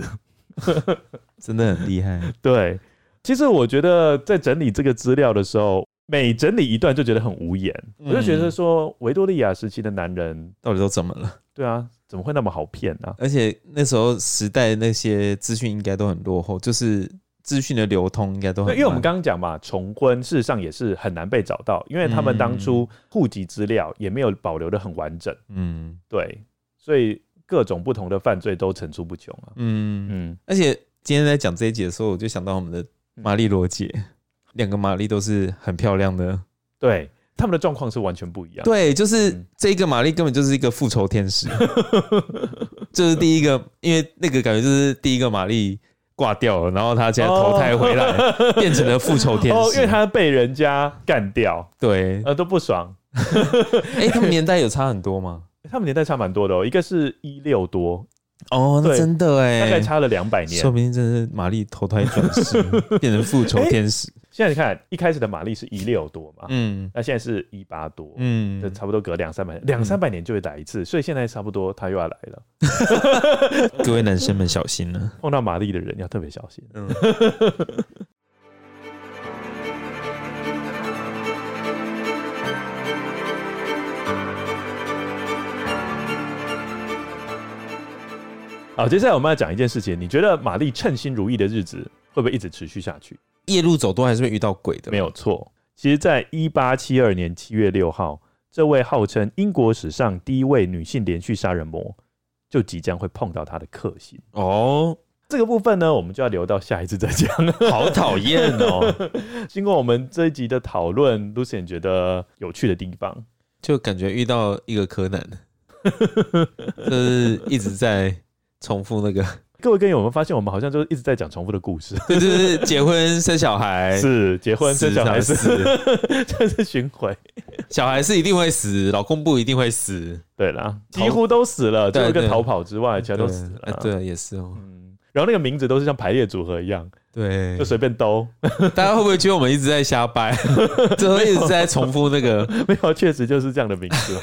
真的很厉害。对。其实我觉得在整理这个资料的时候，每整理一段就觉得很无言。嗯、我就觉得说，维多利亚时期的男人到底都怎么了？对啊，怎么会那么好骗呢、啊？而且那时候时代那些资讯应该都很落后，就是资讯的流通应该都很……因为我们刚刚讲嘛，重婚事实上也是很难被找到，因为他们当初户籍资料也没有保留的很完整。嗯，对，所以各种不同的犯罪都层出不穷啊。嗯嗯，而且今天在讲这一集的时候，我就想到我们的。玛丽罗姐，两个玛丽都是很漂亮的，对，他们的状况是完全不一样。对，就是这个玛丽根本就是一个复仇天使，这是第一个，因为那个感觉就是第一个玛丽挂掉了，然后她现在投胎回来，变成了复仇天使，因为她被人家干掉，对，呃，都不爽。哎，他们年代有差很多吗？他们年代差蛮多的哦，一个是一六多。哦，那真的哎，大概差了两百年，说不定真是玛丽投胎转世，变成复仇天使。现在你看，一开始的玛丽是一六多嘛，嗯，那现在是一八多，嗯，就差不多隔两三百年，两三百年就会打一次，所以现在差不多他又要来了。各位男生们小心了，碰到玛丽的人要特别小心。嗯。好，接下来我们要讲一件事情。你觉得玛丽称心如意的日子会不会一直持续下去？夜路走多还是会遇到鬼的？没有错。其实，在一八七二年七月六号，这位号称英国史上第一位女性连续杀人魔，就即将会碰到她的克星。哦，这个部分呢，我们就要留到下一次再讲。好讨厌哦！经过我们这一集的讨论，Lucian 觉得有趣的地方，就感觉遇到一个柯南，就是一直在。重复那个，各位跟友，有没有发现我们好像就一直在讲重复的故事？对对对，结婚生小孩 是结婚生小孩是，这是巡回。小孩是一定会死，老公不一定会死。对啦，几乎都死了，除了个逃跑之外，其他都死了。对，也是哦。嗯，然后那个名字都是像排列组合一样，对，就随便兜。大家会不会觉得我们一直在瞎掰？最后一直在重复那个？没有，确实就是这样的名字。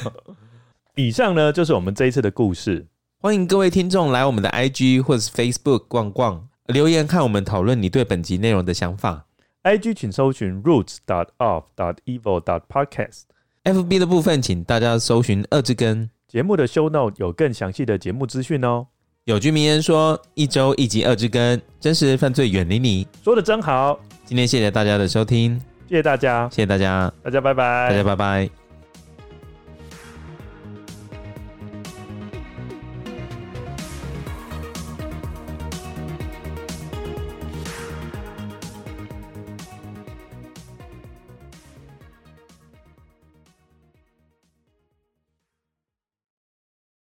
以上呢，就是我们这一次的故事。欢迎各位听众来我们的 IG 或者是 Facebook 逛逛，留言看我们讨论你对本集内容的想法。IG 请搜寻 roots dot off dot evil dot podcast。FB 的部分请大家搜寻二之根。节目的 show note 有更详细的节目资讯哦。有句名言说：一周一集二之根，真实犯罪远离你。说的真好。今天谢谢大家的收听，谢谢大家，谢谢大家，大家拜拜，大家拜拜。